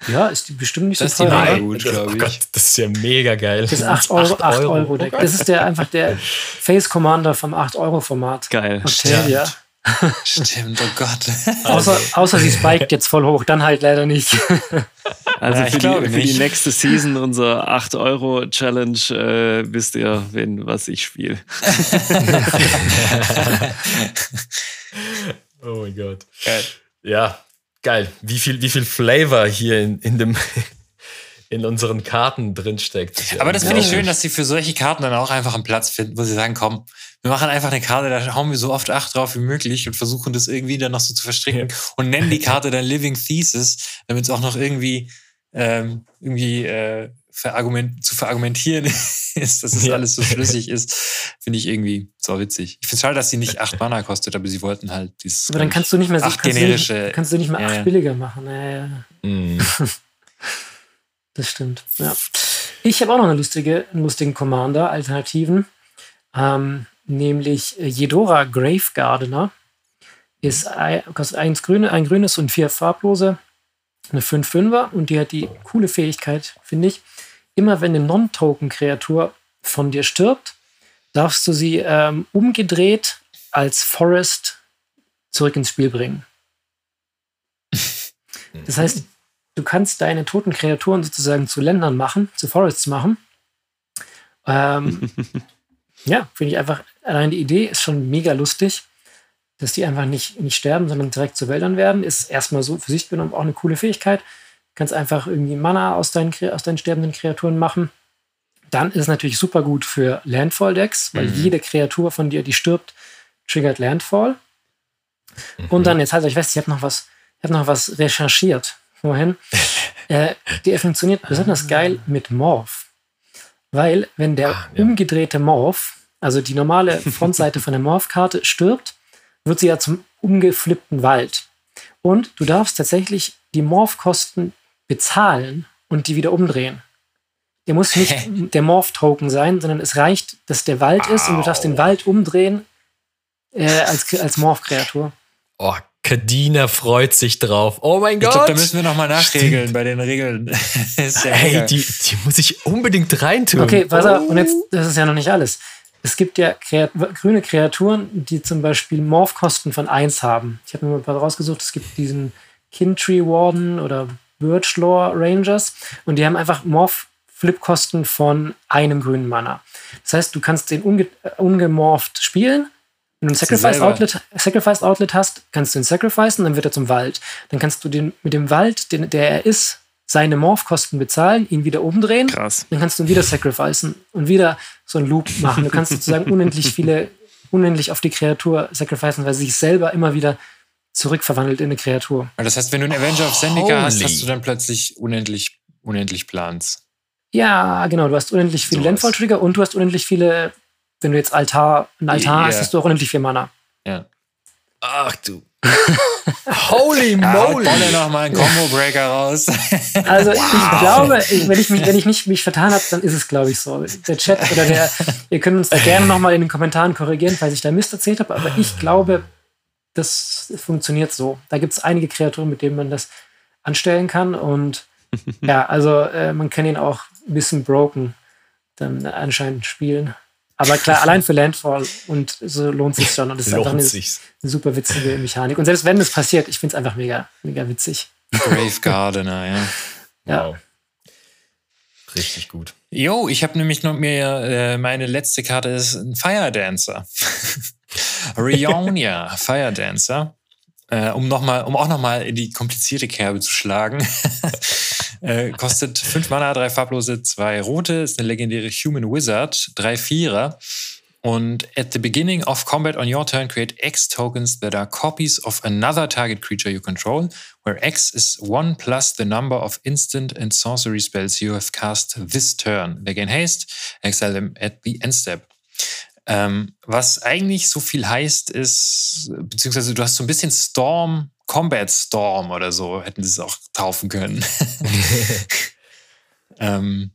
Ja, ist die bestimmt nicht das so teuer. Das ist gut. Oh Gott, das ist ja mega geil. Das ist 8 Euro, 8 Euro Deck. Das ist der einfach der Face Commander vom 8 Euro Format. Geil. Stimmt, oh Gott. außer, außer sie spiked jetzt voll hoch, dann halt leider nicht. Also ja, für, die, für, die, nächste Season, unser 8-Euro-Challenge, äh, wisst ihr, wen, was ich spiele. oh mein Gott. Geil. Ja, geil. Wie viel, wie viel Flavor hier in, in dem in unseren Karten drinsteckt. Aber das finde ich schön, dass sie für solche Karten dann auch einfach einen Platz finden, wo sie sagen, komm, wir machen einfach eine Karte, da hauen wir so oft acht drauf wie möglich und versuchen das irgendwie dann noch so zu verstricken ja. und nennen die Karte dann Living Thesis, damit es auch noch irgendwie, ähm, irgendwie äh, verargument zu verargumentieren ist, dass es ja. alles so flüssig ist, finde ich irgendwie so witzig. Ich finde es schade, dass sie nicht acht Mana kostet, aber sie wollten halt dieses. Aber dann kannst du nicht mehr acht generische. Kannst du nicht, kannst du nicht mehr acht billiger machen. Ja, mm. Das stimmt, ja. Ich habe auch noch eine lustige, einen lustigen Commander, Alternativen. Ähm, nämlich Jedora Grave Gardener. Ist ein, kostet eins grüne, ein grünes und vier farblose. Eine 5-5er und die hat die coole Fähigkeit, finde ich. Immer wenn eine Non-Token-Kreatur von dir stirbt, darfst du sie ähm, umgedreht als Forest zurück ins Spiel bringen. Das heißt, du kannst deine toten Kreaturen sozusagen zu Ländern machen, zu Forests machen. Ähm, ja, finde ich einfach, allein die Idee ist schon mega lustig, dass die einfach nicht, nicht sterben, sondern direkt zu Wäldern werden, ist erstmal so für sich genommen auch eine coole Fähigkeit. Du kannst einfach irgendwie Mana aus deinen, aus deinen sterbenden Kreaturen machen. Dann ist es natürlich super gut für Landfall-Decks, weil mhm. jede Kreatur von dir, die stirbt, triggert Landfall. Mhm. Und dann, jetzt halt euch fest, ich habe noch was, ich habe noch was recherchiert vorhin. äh, die funktioniert besonders geil mit Morph. Weil, wenn der ah, ja. umgedrehte Morph, also die normale Frontseite von der Morph-Karte, stirbt, wird sie ja zum umgeflippten Wald. Und du darfst tatsächlich die Morph-Kosten bezahlen und die wieder umdrehen. Der muss nicht der Morph-Token sein, sondern es reicht, dass der Wald ist und du darfst den Wald umdrehen äh, als, als Morph-Kreatur. Oh, Kadina freut sich drauf. Oh mein Gott. Ich glaube, da müssen wir nochmal nachregeln bei den Regeln. ja hey, die, die, muss ich unbedingt reintun. Okay, pass auf. Und jetzt, das ist ja noch nicht alles. Es gibt ja Kreat grüne Kreaturen, die zum Beispiel Morphkosten von 1 haben. Ich habe mir mal ein paar rausgesucht. Es gibt diesen Kintree Warden oder Birchlaw Rangers und die haben einfach Morph-Flipkosten von einem grünen Mana. Das heißt, du kannst den unge ungemorpht spielen wenn du ein Sacrifice Outlet, Sacrifice Outlet hast, kannst du ihn sacrificen, dann wird er zum Wald. Dann kannst du den mit dem Wald, den, der er ist, seine Morph-Kosten bezahlen, ihn wieder umdrehen. Krass. Dann kannst du ihn wieder sacrificen und wieder so einen Loop machen. Du kannst sozusagen unendlich viele, unendlich auf die Kreatur sacrificen, weil sie sich selber immer wieder zurückverwandelt in eine Kreatur. Das heißt, wenn du einen Avenger of Zendika hast, hast du dann plötzlich unendlich, unendlich Plans. Ja, genau. Du hast unendlich viele so Landfall-Trigger und du hast unendlich viele wenn du jetzt Altar, ein Altar yeah. hast, hast du auch unendlich viel Mana. Ja. Ach du. Holy moly! Ja, noch mal einen Combo Breaker raus. Also wow. ich glaube, wenn ich mich, wenn ich nicht mich vertan habe, dann ist es glaube ich so. Der Chat oder der, ihr könnt uns da gerne noch mal in den Kommentaren korrigieren, falls ich da Mist erzählt habe. Aber ich glaube, das funktioniert so. Da gibt es einige Kreaturen, mit denen man das anstellen kann und ja, also äh, man kann ihn auch ein bisschen broken dann anscheinend spielen. Aber klar, allein für Landfall und so lohnt sich schon. Und es ist einfach eine, eine, super witzige Mechanik. Und selbst wenn das passiert, ich finde es einfach mega, mega witzig. Grave Gardener, ja. ja. Wow. Richtig gut. Jo, ich habe nämlich noch mir, äh, meine letzte Karte ist ein Fire Dancer. Rionia, Fire Dancer. Äh, um, noch mal, um auch nochmal in die komplizierte Kerbe zu schlagen. äh, kostet 5 Mana, 3 farblose, 2 rote, ist eine legendäre Human Wizard, 3 Vierer. Und at the beginning of combat on your turn, create X tokens that are copies of another target creature you control, where X is 1 plus the number of instant and sorcery spells you have cast this turn. They gain haste, exile them at the end step. Ähm, was eigentlich so viel heißt, ist, beziehungsweise du hast so ein bisschen Storm, Combat Storm oder so, hätten sie es auch taufen können. ähm,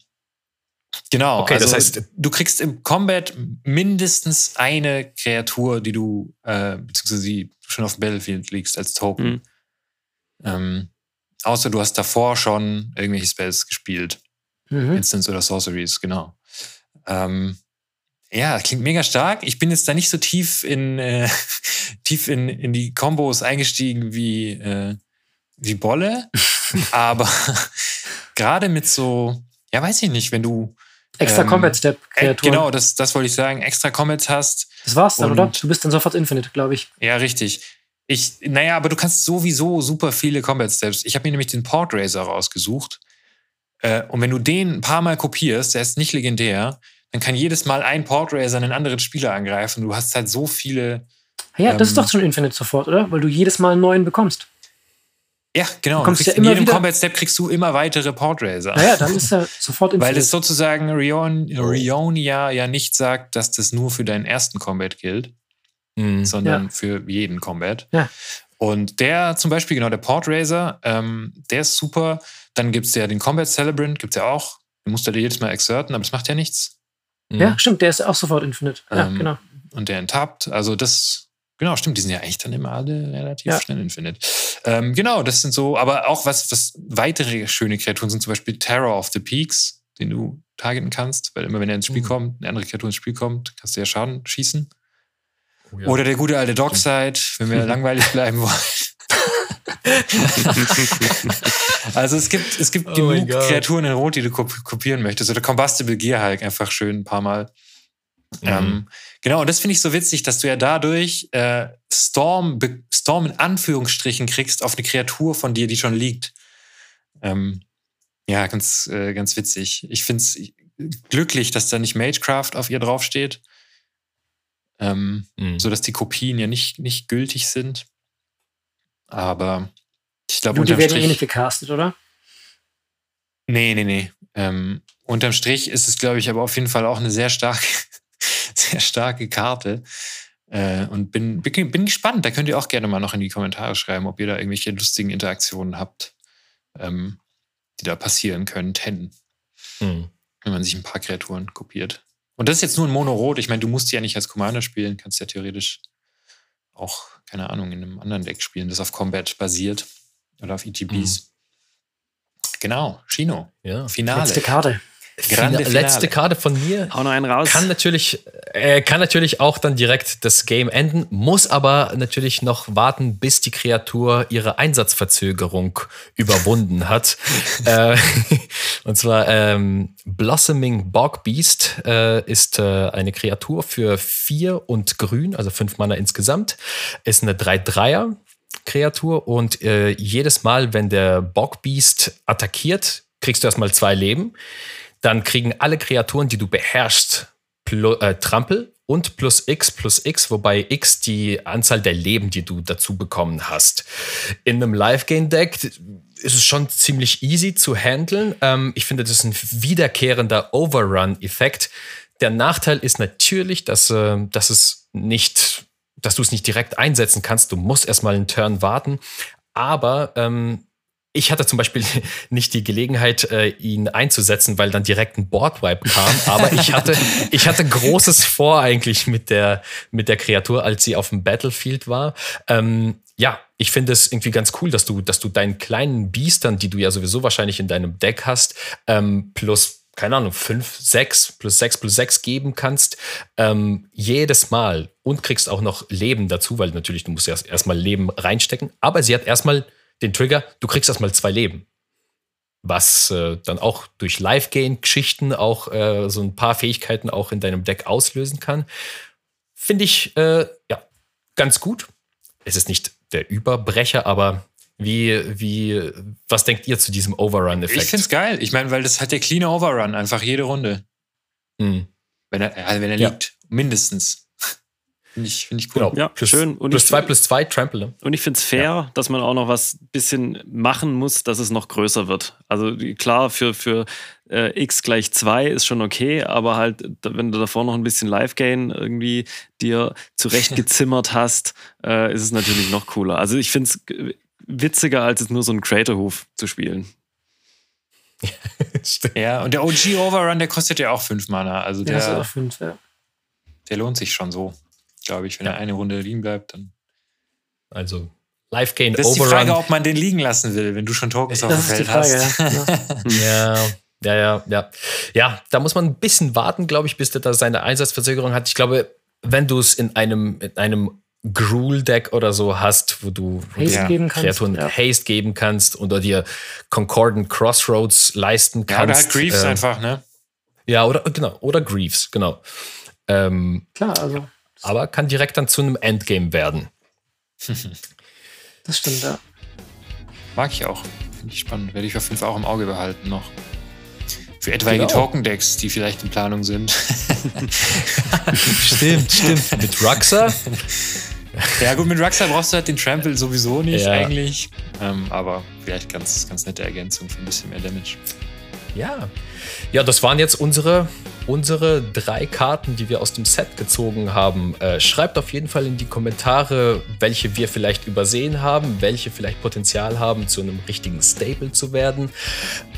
genau. Okay, also das heißt, du kriegst im Combat mindestens eine Kreatur, die du, äh, beziehungsweise die schon auf dem Battlefield liegst als Token. Mhm. Ähm, außer du hast davor schon irgendwelche Spells gespielt. Mhm. Instants oder Sorceries, genau. Ähm, ja, klingt mega stark. Ich bin jetzt da nicht so tief in, äh, tief in, in die Kombos eingestiegen wie, äh, wie Bolle. aber gerade mit so, ja, weiß ich nicht, wenn du. Extra ähm, Combat Step Kreaturen. Genau, das, das wollte ich sagen. Extra Combats hast. Das war's dann, oder? Du bist dann sofort Infinite, glaube ich. Ja, richtig. Ich, naja, aber du kannst sowieso super viele Combat Steps. Ich habe mir nämlich den Port Racer rausgesucht. Äh, und wenn du den ein paar Mal kopierst, der ist nicht legendär, dann kann jedes Mal ein Portracer einen anderen Spieler angreifen. Du hast halt so viele. Ja, das ist doch ähm, schon Infinite sofort, oder? Weil du jedes Mal einen neuen bekommst. Ja, genau. Du ja in jedem Combat Step kriegst du immer weitere Portracer. Naja, dann ist er sofort Infinite. Weil es sozusagen Rion, Rionia ja nicht sagt, dass das nur für deinen ersten Combat gilt, mhm. sondern ja. für jeden Combat. Ja. Und der zum Beispiel, genau, der Portracer, ähm, der ist super. Dann gibt es ja den Combat Celebrant, gibt es ja auch. Den musst du dir jedes Mal exerten, aber das macht ja nichts. Ja, mhm. stimmt, der ist auch sofort Infinite. Ja, ähm, genau. Und der enttappt. Also das, genau, stimmt, die sind ja eigentlich dann immer alle relativ ja. schnell Infinite. Ähm, genau, das sind so, aber auch was, was weitere schöne Kreaturen sind, zum Beispiel Terror of the Peaks, den du targeten kannst, weil immer wenn er ins Spiel mhm. kommt, eine andere Kreatur ins Spiel kommt, kannst du ja Schaden schießen. Oh, ja. Oder der gute alte Dockside, wenn wir langweilig bleiben wollen. also es gibt, es gibt oh genug Kreaturen in Rot, die du kopieren möchtest. Oder Combustible Gear Hulk einfach schön ein paar Mal. Mhm. Ähm, genau, und das finde ich so witzig, dass du ja dadurch äh, Storm, Storm in Anführungsstrichen kriegst auf eine Kreatur von dir, die schon liegt. Ähm, ja, ganz, äh, ganz witzig. Ich finde es glücklich, dass da nicht Magecraft auf ihr draufsteht. Ähm, mhm. So dass die Kopien ja nicht, nicht gültig sind. Aber ich glaube, die werden Strich, eh nicht gecastet, oder? Nee, nee, nee. Ähm, unterm Strich ist es, glaube ich, aber auf jeden Fall auch eine sehr starke, sehr starke Karte. Äh, und bin, bin, bin gespannt. Da könnt ihr auch gerne mal noch in die Kommentare schreiben, ob ihr da irgendwelche lustigen Interaktionen habt, ähm, die da passieren könnten. Mhm. Wenn man sich ein paar Kreaturen kopiert. Und das ist jetzt nur ein Mono-Rot. Ich meine, du musst die ja nicht als Commander spielen, kannst ja theoretisch auch keine Ahnung, in einem anderen Deck spielen, das auf Combat basiert oder auf ETBs. Mhm. Genau, Chino. Ja. Finale. Letzte Karte. Grande Letzte Karte von mir. Hau noch einen raus. Kann natürlich, äh, kann natürlich auch dann direkt das Game enden, muss aber natürlich noch warten, bis die Kreatur ihre Einsatzverzögerung überwunden hat. äh, und zwar ähm, Blossoming Bog Beast äh, ist äh, eine Kreatur für vier und grün, also fünf Mana insgesamt. Ist eine 3-3er. Kreatur und äh, jedes Mal, wenn der Bogbeast attackiert, kriegst du erstmal zwei Leben dann kriegen alle Kreaturen, die du beherrschst, plus, äh, Trampel und plus X plus X, wobei X die Anzahl der Leben, die du dazu bekommen hast. In einem Live-Game-Deck ist es schon ziemlich easy zu handeln. Ähm, ich finde, das ist ein wiederkehrender Overrun-Effekt. Der Nachteil ist natürlich, dass, äh, dass es nicht, dass du es nicht direkt einsetzen kannst. Du musst erstmal einen Turn warten. Aber ähm, ich hatte zum Beispiel nicht die Gelegenheit, äh, ihn einzusetzen, weil dann direkt ein Boardwipe kam. Aber ich hatte, ich hatte Großes vor eigentlich mit der, mit der Kreatur, als sie auf dem Battlefield war. Ähm, ja, ich finde es irgendwie ganz cool, dass du, dass du deinen kleinen Biestern, die du ja sowieso wahrscheinlich in deinem Deck hast, ähm, plus keine Ahnung, 5, 6 plus 6 plus 6 geben kannst, ähm, jedes Mal und kriegst auch noch Leben dazu, weil natürlich du musst erst erstmal Leben reinstecken, aber sie hat erstmal den Trigger, du kriegst erstmal zwei Leben. Was äh, dann auch durch Live-Gain-Geschichten auch äh, so ein paar Fähigkeiten auch in deinem Deck auslösen kann. Finde ich äh, ja ganz gut. Es ist nicht der Überbrecher, aber wie, wie, was denkt ihr zu diesem Overrun-Effekt? Ich finde es geil. Ich meine, weil das hat der clean Overrun einfach jede Runde. Mhm. Wenn er, also wenn er ja. liegt, mindestens. Finde ich, find ich cool. Genau. Ja, plus, schön. Und plus 2 plus 2 Trample. Ne? Und ich finde es fair, ja. dass man auch noch was bisschen machen muss, dass es noch größer wird. Also klar, für, für äh, x gleich 2 ist schon okay, aber halt, wenn du davor noch ein bisschen Live-Gain irgendwie dir zurechtgezimmert hast, äh, ist es natürlich noch cooler. Also ich finde es witziger, als es nur so einen Creator-Hof zu spielen. ja, und der OG Overrun, der kostet ja auch 5 Mana. Also der, der, fünf, ja. der lohnt sich schon so, glaube ich. Wenn ja. er eine Runde liegen bleibt, dann. Also Live Gain Das ist die Frage, ob man den liegen lassen will, wenn du schon Tokens auf dem Feld hast. ja. ja, ja, ja. Ja, da muss man ein bisschen warten, glaube ich, bis der da seine Einsatzverzögerung hat. Ich glaube, wenn du es in einem, in einem Gruul-Deck oder so hast, wo du, Haste, geben Kreaturen kannst, ja. Haste geben kannst oder dir Concordant Crossroads leisten kannst. Ja, oder halt Greaves äh, einfach, ne? Ja, oder genau, oder Greaves, genau. Ähm, Klar, also. Aber kann direkt dann zu einem Endgame werden. das stimmt, ja. Mag ich auch. Finde ich spannend. Werde ich auf jeden Fall auch im Auge behalten noch. Für etwaige genau. Token-Decks, die vielleicht in Planung sind. stimmt, stimmt. Mit Ruxa Ja, gut, mit Ruxa brauchst du halt den Trample sowieso nicht ja. eigentlich. Ähm, aber vielleicht ganz, ganz nette Ergänzung für ein bisschen mehr Damage. Ja. Ja, das waren jetzt unsere, unsere drei Karten, die wir aus dem Set gezogen haben. Äh, schreibt auf jeden Fall in die Kommentare, welche wir vielleicht übersehen haben, welche vielleicht Potenzial haben, zu einem richtigen Stable zu werden.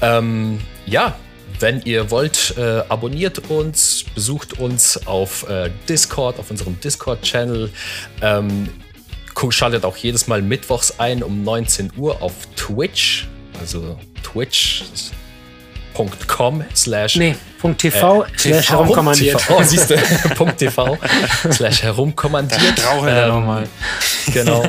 Ähm, ja, wenn ihr wollt, äh, abonniert uns, besucht uns auf äh, Discord, auf unserem Discord-Channel. Ähm, schaltet auch jedes Mal mittwochs ein um 19 Uhr auf Twitch, also twitch.com slash nee, .tv äh, slash herumkommandiert. Oh, siehst du, .tv slash herumkommandiert. Da brauche ich ähm, nochmal. Genau.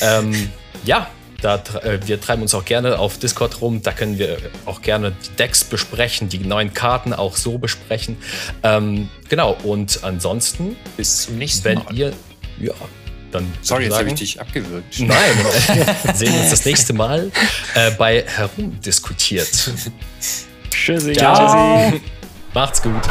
ähm, ja, da, äh, wir treiben uns auch gerne auf Discord rum. Da können wir auch gerne die Decks besprechen, die neuen Karten auch so besprechen. Ähm, genau, und ansonsten. Bis zum nächsten wenn Mal. Wenn ihr. Ja, dann. Sorry, jetzt habe ich dich abgewürgt. Nein, wir sehen uns das nächste Mal äh, bei Herumdiskutiert. Tschüssi. Ciao. Tschüssi. Macht's gut.